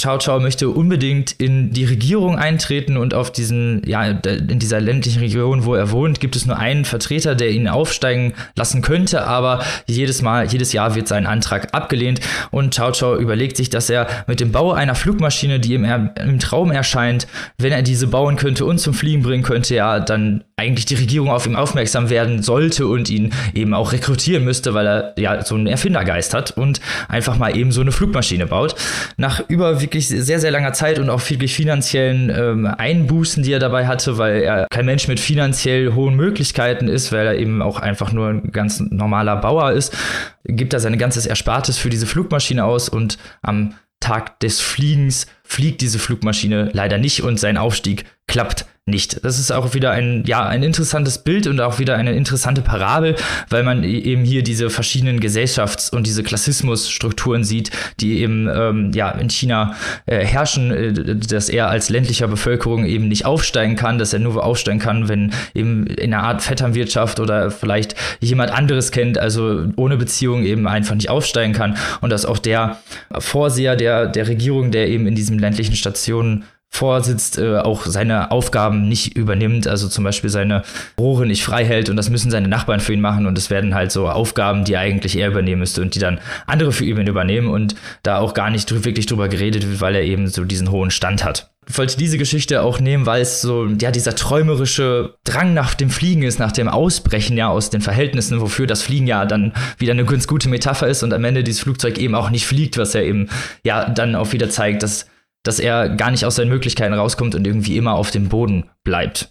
A: Chow Chow möchte unbedingt in die Regierung eintreten und auf diesen, ja, in dieser ländlichen Region, wo er wohnt, gibt es nur einen Vertreter, der ihn aufsteigen lassen könnte, aber jedes Mal, jedes Jahr wird sein Antrag abgelehnt. Und Chow Chow überlegt sich, dass er mit dem Bau einer Flugmaschine, die ihm im Traum erscheint, wenn er diese bauen könnte und zum Fliegen bringen könnte, ja, dann eigentlich die Regierung auf ihn aufmerksam werden sollte und ihn eben auch rekrutieren müsste, weil er ja so einen Erfindergeist hat und einfach mal eben so eine Flugmaschine baut. Nach über wirklich sehr, sehr langer Zeit und auch wirklich finanziellen ähm, Einbußen, die er dabei hatte, weil er kein Mensch mit finanziell hohen Möglichkeiten ist, weil er eben auch einfach nur ein ganz normaler Bauer ist, gibt er sein ganzes Erspartes für diese Flugmaschine aus und am Tag des Fliegens fliegt diese Flugmaschine leider nicht und sein Aufstieg klappt nicht. Das ist auch wieder ein, ja, ein interessantes Bild und auch wieder eine interessante Parabel, weil man e-, eben hier diese verschiedenen Gesellschafts- und diese Klassismusstrukturen sieht, die eben ähm, ja, in China äh, herrschen, äh, dass er als ländlicher Bevölkerung eben nicht aufsteigen kann, dass er nur aufsteigen kann, wenn eben in einer Art Vetternwirtschaft oder vielleicht jemand anderes kennt, also ohne Beziehung eben einfach nicht aufsteigen kann und dass auch der Vorseher der, der Regierung, der eben in diesen ländlichen Stationen vorsitzt, äh, auch seine Aufgaben nicht übernimmt, also zum Beispiel seine Rohre nicht frei hält und das müssen seine Nachbarn für ihn machen und es werden halt so Aufgaben, die eigentlich er übernehmen müsste und die dann andere für ihn übernehmen und da auch gar nicht wirklich drüber geredet wird, weil er eben so diesen hohen Stand hat. Ich wollte diese Geschichte auch nehmen, weil es so, ja, dieser träumerische Drang nach dem Fliegen ist, nach dem Ausbrechen ja aus den Verhältnissen, wofür das Fliegen ja dann wieder eine ganz gute Metapher ist und am Ende dieses Flugzeug eben auch nicht fliegt, was ja eben, ja, dann auch wieder zeigt, dass dass er gar nicht aus seinen Möglichkeiten rauskommt und irgendwie immer auf dem Boden bleibt.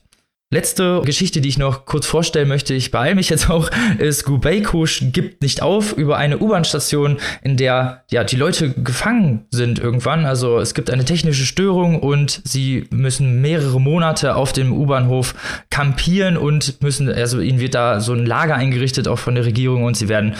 A: Letzte Geschichte, die ich noch kurz vorstellen möchte, ich beeile mich jetzt auch, ist Gubeikusch gibt nicht auf über eine U-Bahn-Station, in der ja die Leute gefangen sind irgendwann. Also es gibt eine technische Störung und sie müssen mehrere Monate auf dem U-Bahnhof kampieren und müssen, also ihnen wird da so ein Lager eingerichtet, auch von der Regierung, und sie werden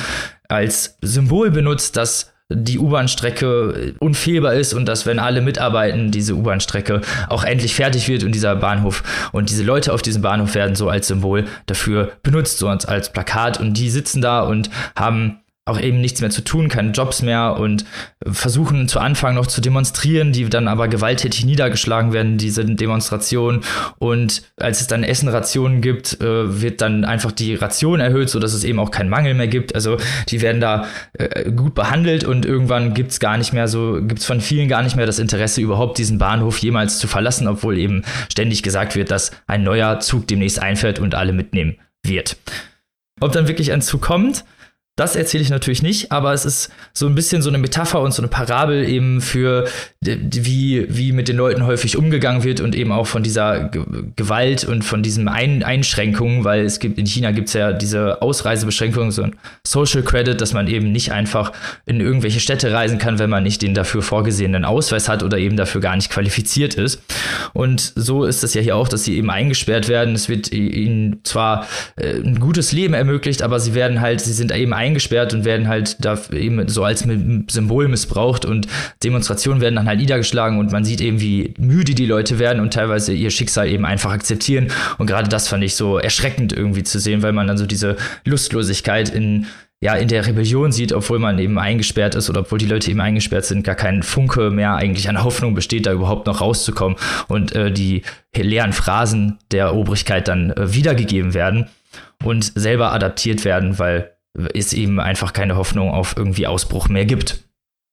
A: als Symbol benutzt, dass die U-Bahn-Strecke unfehlbar ist und dass, wenn alle mitarbeiten, diese U-Bahn-Strecke auch endlich fertig wird und dieser Bahnhof und diese Leute auf diesem Bahnhof werden so als Symbol dafür benutzt, so als Plakat. Und die sitzen da und haben auch eben nichts mehr zu tun, keine Jobs mehr und versuchen zu Anfang noch zu demonstrieren, die dann aber gewalttätig niedergeschlagen werden, diese Demonstrationen. Und als es dann Essenrationen gibt, äh, wird dann einfach die Ration erhöht, sodass es eben auch keinen Mangel mehr gibt. Also die werden da äh, gut behandelt und irgendwann gibt es gar nicht mehr so, gibt es von vielen gar nicht mehr das Interesse, überhaupt diesen Bahnhof jemals zu verlassen, obwohl eben ständig gesagt wird, dass ein neuer Zug demnächst einfährt und alle mitnehmen wird. Ob dann wirklich ein Zug kommt, das erzähle ich natürlich nicht, aber es ist so ein bisschen so eine Metapher und so eine Parabel eben für wie, wie mit den Leuten häufig umgegangen wird und eben auch von dieser Gewalt und von diesen Ein Einschränkungen, weil es gibt in China gibt es ja diese Ausreisebeschränkungen, so ein Social Credit, dass man eben nicht einfach in irgendwelche Städte reisen kann, wenn man nicht den dafür vorgesehenen Ausweis hat oder eben dafür gar nicht qualifiziert ist. Und so ist es ja hier auch, dass sie eben eingesperrt werden. Es wird ihnen zwar äh, ein gutes Leben ermöglicht, aber sie werden halt, sie sind eben eingesperrt und werden halt da eben so als Symbol missbraucht und Demonstrationen werden dann halt niedergeschlagen und man sieht eben, wie müde die Leute werden und teilweise ihr Schicksal eben einfach akzeptieren. Und gerade das fand ich so erschreckend irgendwie zu sehen, weil man dann so diese Lustlosigkeit in ja, in der Rebellion sieht, obwohl man eben eingesperrt ist oder obwohl die Leute eben eingesperrt sind, gar kein Funke mehr eigentlich an Hoffnung besteht, da überhaupt noch rauszukommen und äh, die leeren Phrasen der Obrigkeit dann äh, wiedergegeben werden und selber adaptiert werden, weil es eben einfach keine Hoffnung auf irgendwie Ausbruch mehr gibt.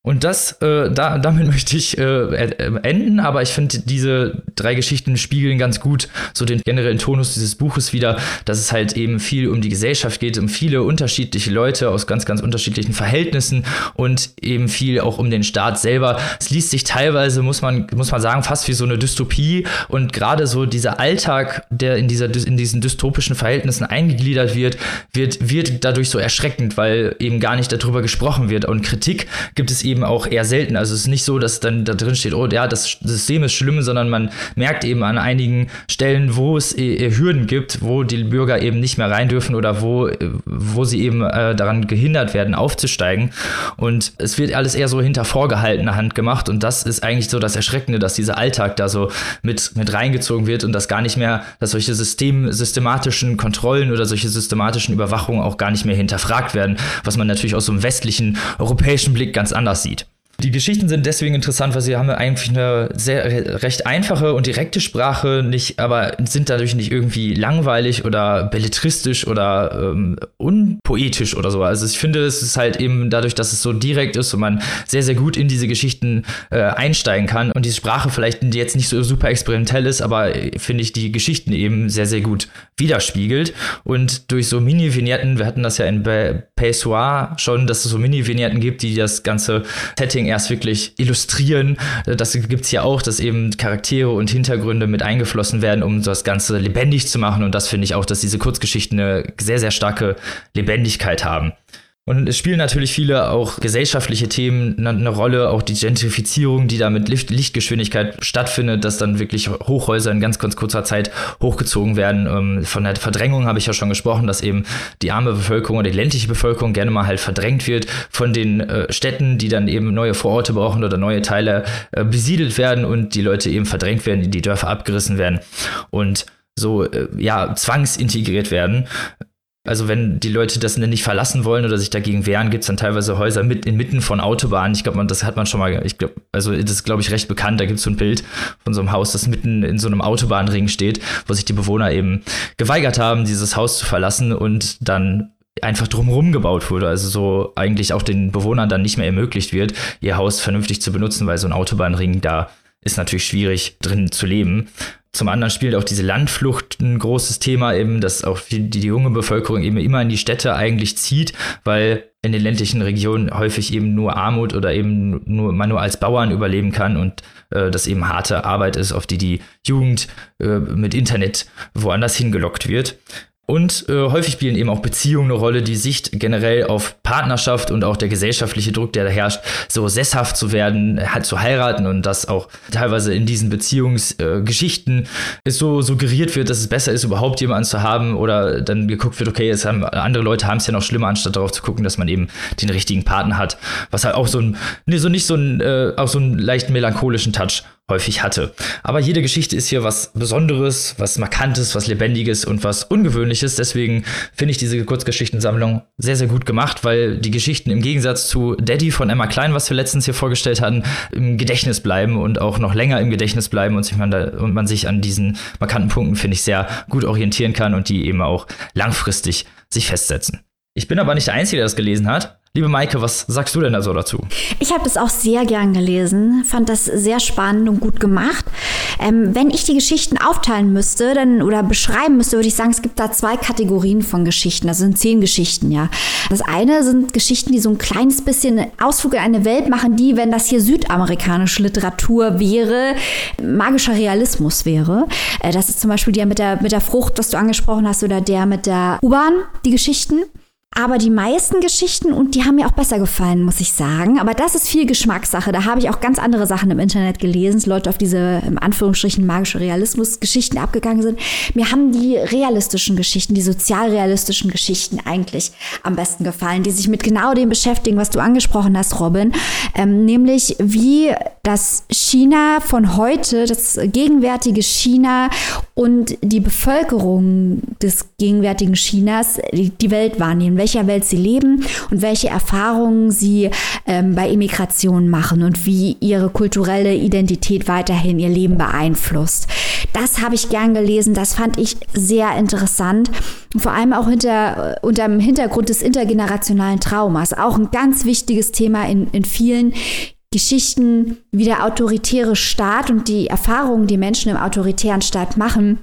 A: Und das, äh, da, damit möchte ich äh, äh, enden, aber ich finde, diese drei Geschichten spiegeln ganz gut so den generellen Tonus dieses Buches wieder, dass es halt eben viel um die Gesellschaft geht, um viele unterschiedliche Leute aus ganz, ganz unterschiedlichen Verhältnissen und eben viel auch um den Staat selber. Es liest sich teilweise, muss man, muss man sagen, fast wie so eine Dystopie und gerade so dieser Alltag, der in, dieser, in diesen dystopischen Verhältnissen eingegliedert wird, wird, wird dadurch so erschreckend, weil eben gar nicht darüber gesprochen wird und Kritik gibt es eben eben auch eher selten. Also es ist nicht so, dass dann da drin steht, oh ja, das System ist schlimm, sondern man merkt eben an einigen Stellen, wo es äh, Hürden gibt, wo die Bürger eben nicht mehr rein dürfen oder wo, äh, wo sie eben äh, daran gehindert werden, aufzusteigen. Und es wird alles eher so hinter vorgehaltener Hand gemacht. Und das ist eigentlich so das Erschreckende, dass dieser Alltag da so mit, mit reingezogen wird und dass gar nicht mehr, dass solche System, systematischen Kontrollen oder solche systematischen Überwachungen auch gar nicht mehr hinterfragt werden, was man natürlich aus so einem westlichen europäischen Blick ganz anders aussieht. Die Geschichten sind deswegen interessant, weil sie haben eigentlich eine sehr recht einfache und direkte Sprache, nicht, aber sind dadurch nicht irgendwie langweilig oder belletristisch oder ähm, unpoetisch oder so. Also ich finde, es ist halt eben dadurch, dass es so direkt ist und man sehr, sehr gut in diese Geschichten äh, einsteigen kann und die Sprache vielleicht jetzt nicht so super experimentell ist, aber äh, finde ich die Geschichten eben sehr, sehr gut widerspiegelt. Und durch so Mini-Vignetten, wir hatten das ja in Pessoir schon, dass es so Mini-Vignetten gibt, die das ganze Setting erst wirklich illustrieren. Das gibt es ja auch, dass eben Charaktere und Hintergründe mit eingeflossen werden, um das Ganze lebendig zu machen. Und das finde ich auch, dass diese Kurzgeschichten eine sehr, sehr starke Lebendigkeit haben. Und es spielen natürlich viele auch gesellschaftliche Themen eine Rolle, auch die Gentrifizierung, die da mit Lichtgeschwindigkeit stattfindet, dass dann wirklich Hochhäuser in ganz, ganz kurzer Zeit hochgezogen werden. Ähm, von der Verdrängung habe ich ja schon gesprochen, dass eben die arme Bevölkerung oder die ländliche Bevölkerung gerne mal halt verdrängt wird von den äh, Städten, die dann eben neue Vororte brauchen oder neue Teile äh, besiedelt werden und die Leute eben verdrängt werden, die Dörfer abgerissen werden und so äh, ja zwangsintegriert werden. Also wenn die Leute das nicht verlassen wollen oder sich dagegen wehren, gibt es dann teilweise Häuser mit inmitten von Autobahnen. Ich glaube, das hat man schon mal, ich glaube, also das ist, glaube ich, recht bekannt. Da gibt es so ein Bild von so einem Haus, das mitten in so einem Autobahnring steht, wo sich die Bewohner eben geweigert haben, dieses Haus zu verlassen und dann einfach drumherum gebaut wurde. Also so eigentlich auch den Bewohnern dann nicht mehr ermöglicht wird, ihr Haus vernünftig zu benutzen, weil so ein Autobahnring da ist natürlich schwierig drin zu leben. Zum anderen spielt auch diese Landflucht ein großes Thema eben, dass auch die, die junge Bevölkerung eben immer in die Städte eigentlich zieht, weil in den ländlichen Regionen häufig eben nur Armut oder eben nur man nur als Bauern überleben kann und äh, das eben harte Arbeit ist, auf die die Jugend äh, mit Internet woanders hingelockt wird. Und äh, häufig spielen eben auch Beziehungen eine Rolle, die Sicht generell auf Partnerschaft und auch der gesellschaftliche Druck, der da herrscht, so sesshaft zu werden, halt zu heiraten und dass auch teilweise in diesen Beziehungsgeschichten äh, es so suggeriert wird, dass es besser ist, überhaupt jemanden zu haben oder dann geguckt wird, okay, es haben, andere Leute haben es ja noch schlimmer, anstatt darauf zu gucken, dass man eben den richtigen Partner hat, was halt auch so ein, nee, so nicht so ein, äh, auch so einen leicht melancholischen Touch häufig hatte. Aber jede Geschichte ist hier was Besonderes, was Markantes, was Lebendiges und was Ungewöhnliches. Deswegen finde ich diese Kurzgeschichtensammlung sehr, sehr gut gemacht, weil die Geschichten im Gegensatz zu Daddy von Emma Klein, was wir letztens hier vorgestellt hatten, im Gedächtnis bleiben und auch noch länger im Gedächtnis bleiben und, sich man, da, und man sich an diesen markanten Punkten, finde ich, sehr gut orientieren kann und die eben auch langfristig sich festsetzen. Ich bin aber nicht der Einzige, der das gelesen hat. Liebe Maike, was sagst du denn da dazu?
B: Ich habe das auch sehr gern gelesen, fand das sehr spannend und gut gemacht. Ähm, wenn ich die Geschichten aufteilen müsste dann, oder beschreiben müsste, würde ich sagen, es gibt da zwei Kategorien von Geschichten. Das sind zehn Geschichten, ja. Das eine sind Geschichten, die so ein kleines bisschen Ausflug in eine Welt machen, die, wenn das hier südamerikanische Literatur wäre, magischer Realismus wäre. Äh, das ist zum Beispiel der mit der, mit der Frucht, was du angesprochen hast, oder der mit der U-Bahn, die Geschichten. Aber die meisten Geschichten, und die haben mir auch besser gefallen, muss ich sagen. Aber das ist viel Geschmackssache. Da habe ich auch ganz andere Sachen im Internet gelesen, dass Leute auf diese, im Anführungsstrichen, magische Realismus-Geschichten abgegangen sind. Mir haben die realistischen Geschichten, die sozialrealistischen Geschichten eigentlich am besten gefallen, die sich mit genau dem beschäftigen, was du angesprochen hast, Robin. Ähm, nämlich wie das China von heute, das gegenwärtige China und die Bevölkerung des gegenwärtigen Chinas die Welt wahrnehmen welcher Welt sie leben und welche Erfahrungen sie ähm, bei Immigration machen und wie ihre kulturelle Identität weiterhin ihr Leben beeinflusst. Das habe ich gern gelesen, das fand ich sehr interessant. Vor allem auch hinter, äh, unter dem Hintergrund des intergenerationalen Traumas. Auch ein ganz wichtiges Thema in, in vielen Geschichten, wie der autoritäre Staat und die Erfahrungen, die Menschen im autoritären Staat machen,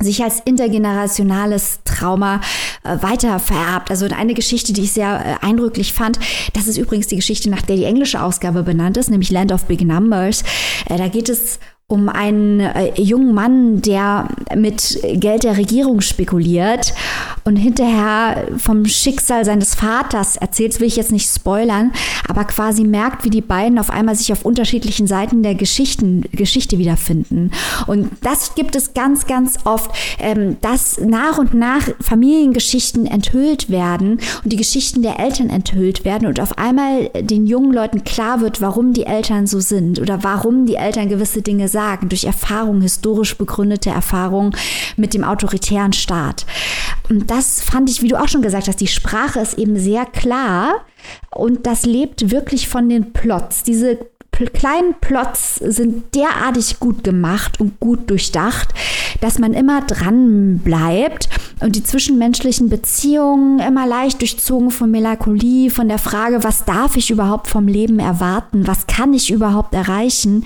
B: sich als intergenerationales Trauma äh, weiter vererbt. Also eine Geschichte, die ich sehr äh, eindrücklich fand, das ist übrigens die Geschichte, nach der die englische Ausgabe benannt ist, nämlich Land of Big Numbers. Äh, da geht es um einen äh, jungen Mann, der mit Geld der Regierung spekuliert und hinterher vom Schicksal seines Vaters erzählt, will ich jetzt nicht spoilern, aber quasi merkt, wie die beiden auf einmal sich auf unterschiedlichen Seiten der Geschichten, Geschichte wiederfinden. Und das gibt es ganz, ganz oft, ähm, dass nach und nach Familiengeschichten enthüllt werden und die Geschichten der Eltern enthüllt werden und auf einmal den jungen Leuten klar wird, warum die Eltern so sind oder warum die Eltern gewisse Dinge sagen sagen, durch Erfahrung, historisch begründete Erfahrung mit dem autoritären Staat. Und das fand ich, wie du auch schon gesagt hast, die Sprache ist eben sehr klar und das lebt wirklich von den Plots. Diese kleinen Plots sind derartig gut gemacht und gut durchdacht, dass man immer dran bleibt und die zwischenmenschlichen Beziehungen immer leicht durchzogen von Melancholie, von der Frage, was darf ich überhaupt vom Leben erwarten, was kann ich überhaupt erreichen,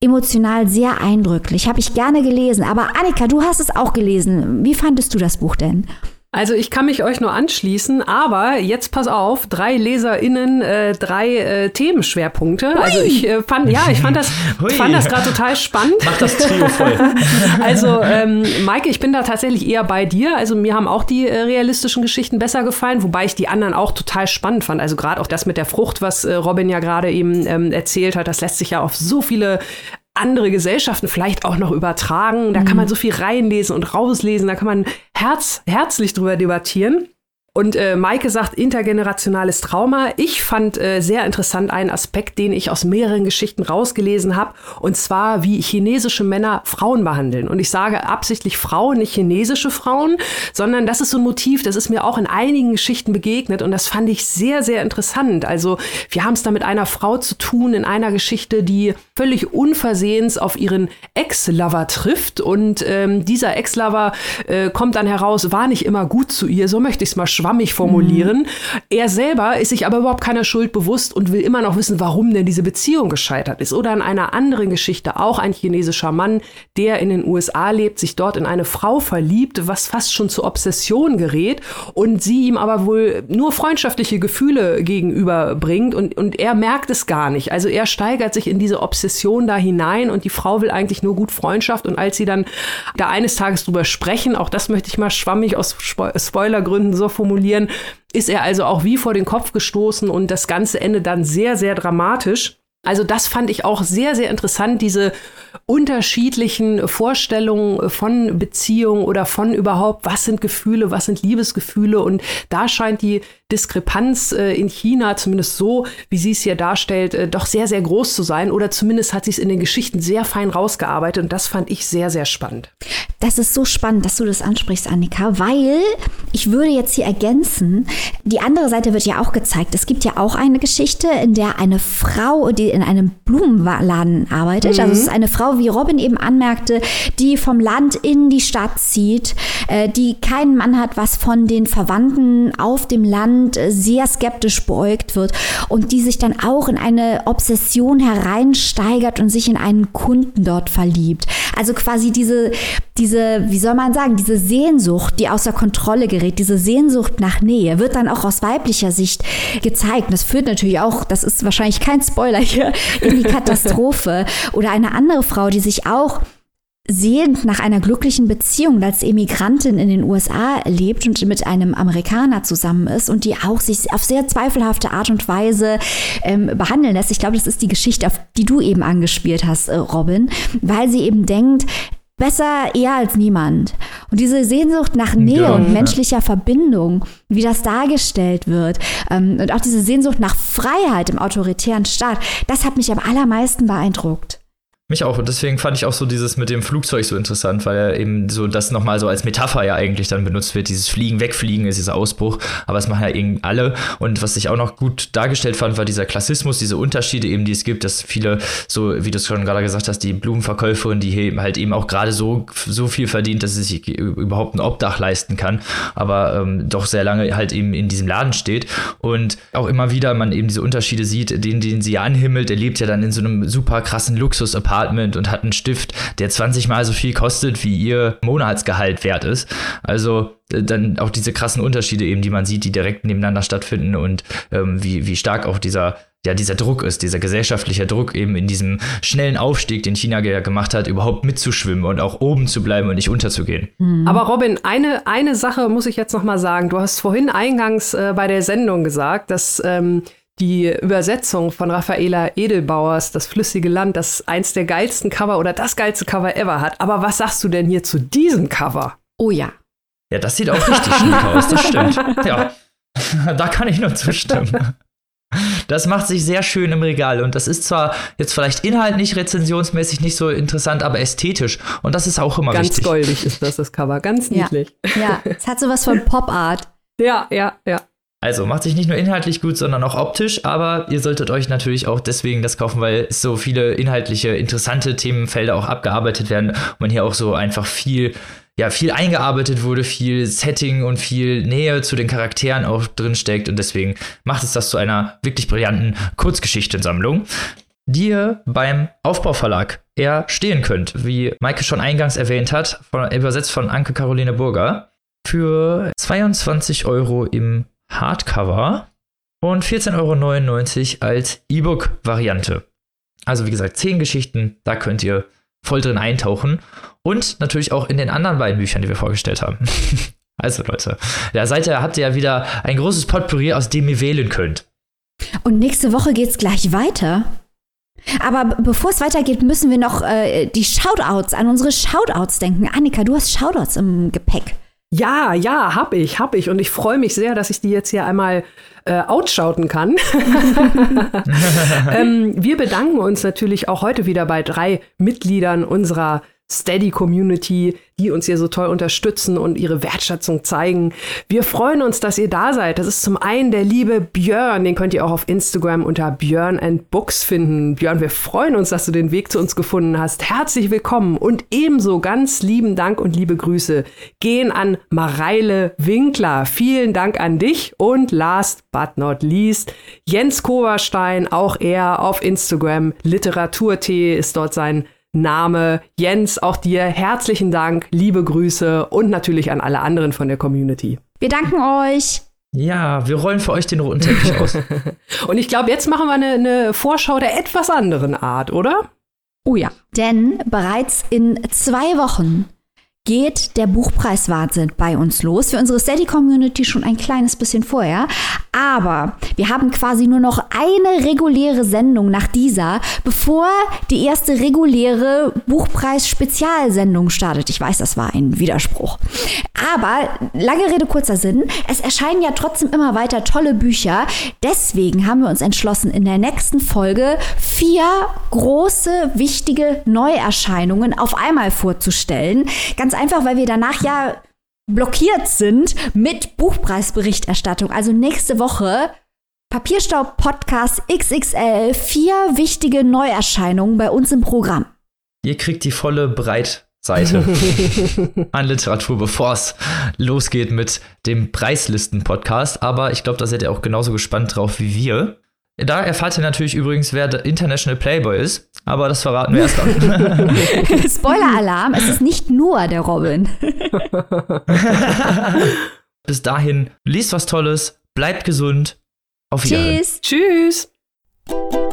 B: emotional sehr eindrücklich. Habe ich gerne gelesen. Aber Annika, du hast es auch gelesen. Wie fandest du das Buch denn?
C: Also ich kann mich euch nur anschließen, aber jetzt pass auf, drei LeserInnen, äh, drei äh, Themenschwerpunkte. Hui. Also ich äh, fand, ja, ich fand das, fand das gerade total spannend.
A: Mach das Trio voll.
C: also ähm, Maike, ich bin da tatsächlich eher bei dir. Also mir haben auch die äh, realistischen Geschichten besser gefallen, wobei ich die anderen auch total spannend fand. Also gerade auch das mit der Frucht, was äh, Robin ja gerade eben ähm, erzählt hat, das lässt sich ja auf so viele andere Gesellschaften vielleicht auch noch übertragen. Da kann man mhm. so viel reinlesen und rauslesen, da kann man herz, herzlich drüber debattieren. Und äh, Maike sagt intergenerationales Trauma. Ich fand äh, sehr interessant einen Aspekt, den ich aus mehreren Geschichten rausgelesen habe, und zwar wie chinesische Männer Frauen behandeln. Und ich sage absichtlich Frauen, nicht chinesische Frauen, sondern das ist so ein Motiv, das ist mir auch in einigen Geschichten begegnet und das fand ich sehr, sehr interessant. Also wir haben es da mit einer Frau zu tun in einer Geschichte, die völlig unversehens auf ihren Ex-Lover trifft und ähm, dieser Ex-Lover äh, kommt dann heraus, war nicht immer gut zu ihr, so möchte ich es mal schwachen schwammig formulieren. Mhm. Er selber ist sich aber überhaupt keiner Schuld bewusst und will immer noch wissen, warum denn diese Beziehung gescheitert ist. Oder in einer anderen Geschichte auch ein chinesischer Mann, der in den USA lebt, sich dort in eine Frau verliebt, was fast schon zur Obsession gerät und sie ihm aber wohl nur freundschaftliche Gefühle gegenüberbringt und, und er merkt es gar nicht. Also er steigert sich in diese Obsession da hinein und die Frau will eigentlich nur gut Freundschaft und als sie dann da eines Tages drüber sprechen, auch das möchte ich mal schwammig aus Spoilergründen so formulieren, formulieren, ist er also auch wie vor den Kopf gestoßen und das Ganze endet dann sehr, sehr dramatisch. Also das fand ich auch sehr, sehr interessant, diese unterschiedlichen Vorstellungen von Beziehungen oder von überhaupt, was sind Gefühle, was sind Liebesgefühle. Und da scheint die Diskrepanz äh, in China, zumindest so, wie sie es hier darstellt, äh, doch sehr, sehr groß zu sein. Oder zumindest hat sie es in den Geschichten sehr fein rausgearbeitet. Und das fand ich sehr, sehr spannend.
B: Das ist so spannend, dass du das ansprichst, Annika, weil ich würde jetzt hier ergänzen, die andere Seite wird ja auch gezeigt. Es gibt ja auch eine Geschichte, in der eine Frau, die in einem Blumenladen arbeitet, mhm. also es ist eine Frau, wie Robin eben anmerkte, die vom Land in die Stadt zieht, äh, die keinen Mann hat, was von den Verwandten auf dem Land äh, sehr skeptisch beäugt wird und die sich dann auch in eine Obsession hereinsteigert und sich in einen Kunden dort verliebt. Also quasi diese, diese, wie soll man sagen, diese Sehnsucht, die außer Kontrolle gerät, diese Sehnsucht nach Nähe, wird dann auch aus weiblicher Sicht gezeigt. Und das führt natürlich auch, das ist wahrscheinlich kein Spoiler hier, in die Katastrophe. Oder eine andere Frau, die sich auch sehend nach einer glücklichen Beziehung als Emigrantin in den USA lebt und mit einem Amerikaner zusammen ist und die auch sich auf sehr zweifelhafte Art und Weise ähm, behandeln lässt. Ich glaube, das ist die Geschichte, auf die du eben angespielt hast, äh, Robin, weil sie eben denkt, Besser eher als niemand. Und diese Sehnsucht nach Nähe ja, und menschlicher ja. Verbindung, wie das dargestellt wird, ähm, und auch diese Sehnsucht nach Freiheit im autoritären Staat, das hat mich am allermeisten beeindruckt.
A: Mich auch. Und deswegen fand ich auch so dieses mit dem Flugzeug so interessant, weil er eben so das nochmal so als Metapher ja eigentlich dann benutzt wird. Dieses Fliegen, Wegfliegen ist dieser Ausbruch. Aber es machen ja irgendwie alle. Und was ich auch noch gut dargestellt fand, war dieser Klassismus, diese Unterschiede eben, die es gibt, dass viele, so wie du es schon gerade gesagt hast, die Blumenverkäuferin, die hier halt eben auch gerade so, so viel verdient, dass sie sich überhaupt ein Obdach leisten kann, aber ähm, doch sehr lange halt eben in diesem Laden steht. Und auch immer wieder man eben diese Unterschiede sieht, den, den sie anhimmelt. Er lebt ja dann in so einem super krassen Luxus-Apartment Apartment und hat einen Stift, der 20 mal so viel kostet, wie ihr Monatsgehalt wert ist. Also äh, dann auch diese krassen Unterschiede eben, die man sieht, die direkt nebeneinander stattfinden und ähm, wie, wie stark auch dieser ja, dieser Druck ist, dieser gesellschaftliche Druck eben in diesem schnellen Aufstieg, den China ja gemacht hat, überhaupt mitzuschwimmen und auch oben zu bleiben und nicht unterzugehen.
C: Mhm. Aber Robin, eine, eine Sache muss ich jetzt noch mal sagen. Du hast vorhin eingangs äh, bei der Sendung gesagt, dass ähm, die Übersetzung von Raffaela Edelbauers, Das flüssige Land, das eins der geilsten Cover oder das geilste Cover ever hat. Aber was sagst du denn hier zu diesem Cover?
B: Oh ja.
A: Ja, das sieht auch richtig schön aus, das stimmt. Ja, da kann ich nur zustimmen. Das macht sich sehr schön im Regal und das ist zwar jetzt vielleicht inhaltlich rezensionsmäßig nicht so interessant, aber ästhetisch und das ist auch immer
C: ganz
A: wichtig.
C: Ganz goldig ist das, das Cover, ganz niedlich.
B: Ja, ja. es hat sowas von Pop Art.
C: Ja, ja, ja.
A: Also macht sich nicht nur inhaltlich gut, sondern auch optisch, aber ihr solltet euch natürlich auch deswegen das kaufen, weil so viele inhaltliche, interessante Themenfelder auch abgearbeitet werden und man hier auch so einfach viel, ja, viel eingearbeitet wurde, viel Setting und viel Nähe zu den Charakteren auch drin steckt und deswegen macht es das zu einer wirklich brillanten Kurzgeschichtensammlung, die ihr beim Aufbauverlag eher stehen könnt, wie Maike schon eingangs erwähnt hat, von, übersetzt von Anke Caroline Burger für 22 Euro im Hardcover und 14,99 Euro als E-Book-Variante. Also wie gesagt, 10 Geschichten, da könnt ihr voll drin eintauchen. Und natürlich auch in den anderen beiden Büchern, die wir vorgestellt haben. also Leute, da seid ihr, habt ihr ja wieder ein großes Potpourri, aus dem ihr wählen könnt.
B: Und nächste Woche geht's gleich weiter. Aber bevor es weitergeht, müssen wir noch äh, die Shoutouts an unsere Shoutouts denken. Annika, du hast Shoutouts im Gepäck.
C: Ja, ja, hab ich, hab ich. Und ich freue mich sehr, dass ich die jetzt hier einmal äh, outschauten kann. ähm, wir bedanken uns natürlich auch heute wieder bei drei Mitgliedern unserer Steady Community, die uns hier so toll unterstützen und ihre Wertschätzung zeigen. Wir freuen uns, dass ihr da seid. Das ist zum einen der liebe Björn, den könnt ihr auch auf Instagram unter Björn and Books finden. Björn, wir freuen uns, dass du den Weg zu uns gefunden hast. Herzlich willkommen und ebenso ganz lieben Dank und liebe Grüße gehen an Mareile Winkler. Vielen Dank an dich und last but not least Jens Koverstein, auch er auf Instagram. Literaturtee ist dort sein Name. Jens, auch dir herzlichen Dank, liebe Grüße und natürlich an alle anderen von der Community.
B: Wir danken euch.
A: Ja, wir rollen für euch den roten Teppich aus.
C: und ich glaube, jetzt machen wir eine, eine Vorschau der etwas anderen Art, oder?
B: Oh ja. Denn bereits in zwei Wochen geht der Buchpreiswahnsinn bei uns los. Für unsere Steady-Community schon ein kleines bisschen vorher. Aber wir haben quasi nur noch eine reguläre Sendung nach dieser, bevor die erste reguläre Buchpreis-Spezialsendung startet. Ich weiß, das war ein Widerspruch. Aber lange Rede, kurzer Sinn. Es erscheinen ja trotzdem immer weiter tolle Bücher. Deswegen haben wir uns entschlossen, in der nächsten Folge vier große, wichtige Neuerscheinungen auf einmal vorzustellen. Ganz einfach, weil wir danach ja blockiert sind mit Buchpreisberichterstattung. Also nächste Woche Papierstaub Podcast XXL. Vier wichtige Neuerscheinungen bei uns im Programm.
A: Ihr kriegt die volle Breitseite an Literatur, bevor es losgeht mit dem Preislisten-Podcast. Aber ich glaube, da seid ihr auch genauso gespannt drauf wie wir. Da erfahrt ihr natürlich übrigens, wer der International Playboy ist, aber das verraten wir erst dann.
B: Spoiler-Alarm, es ist nicht nur der Robin.
A: Bis dahin, liest was Tolles, bleibt gesund. Auf Wiedersehen.
C: Tschüss. Tschüss.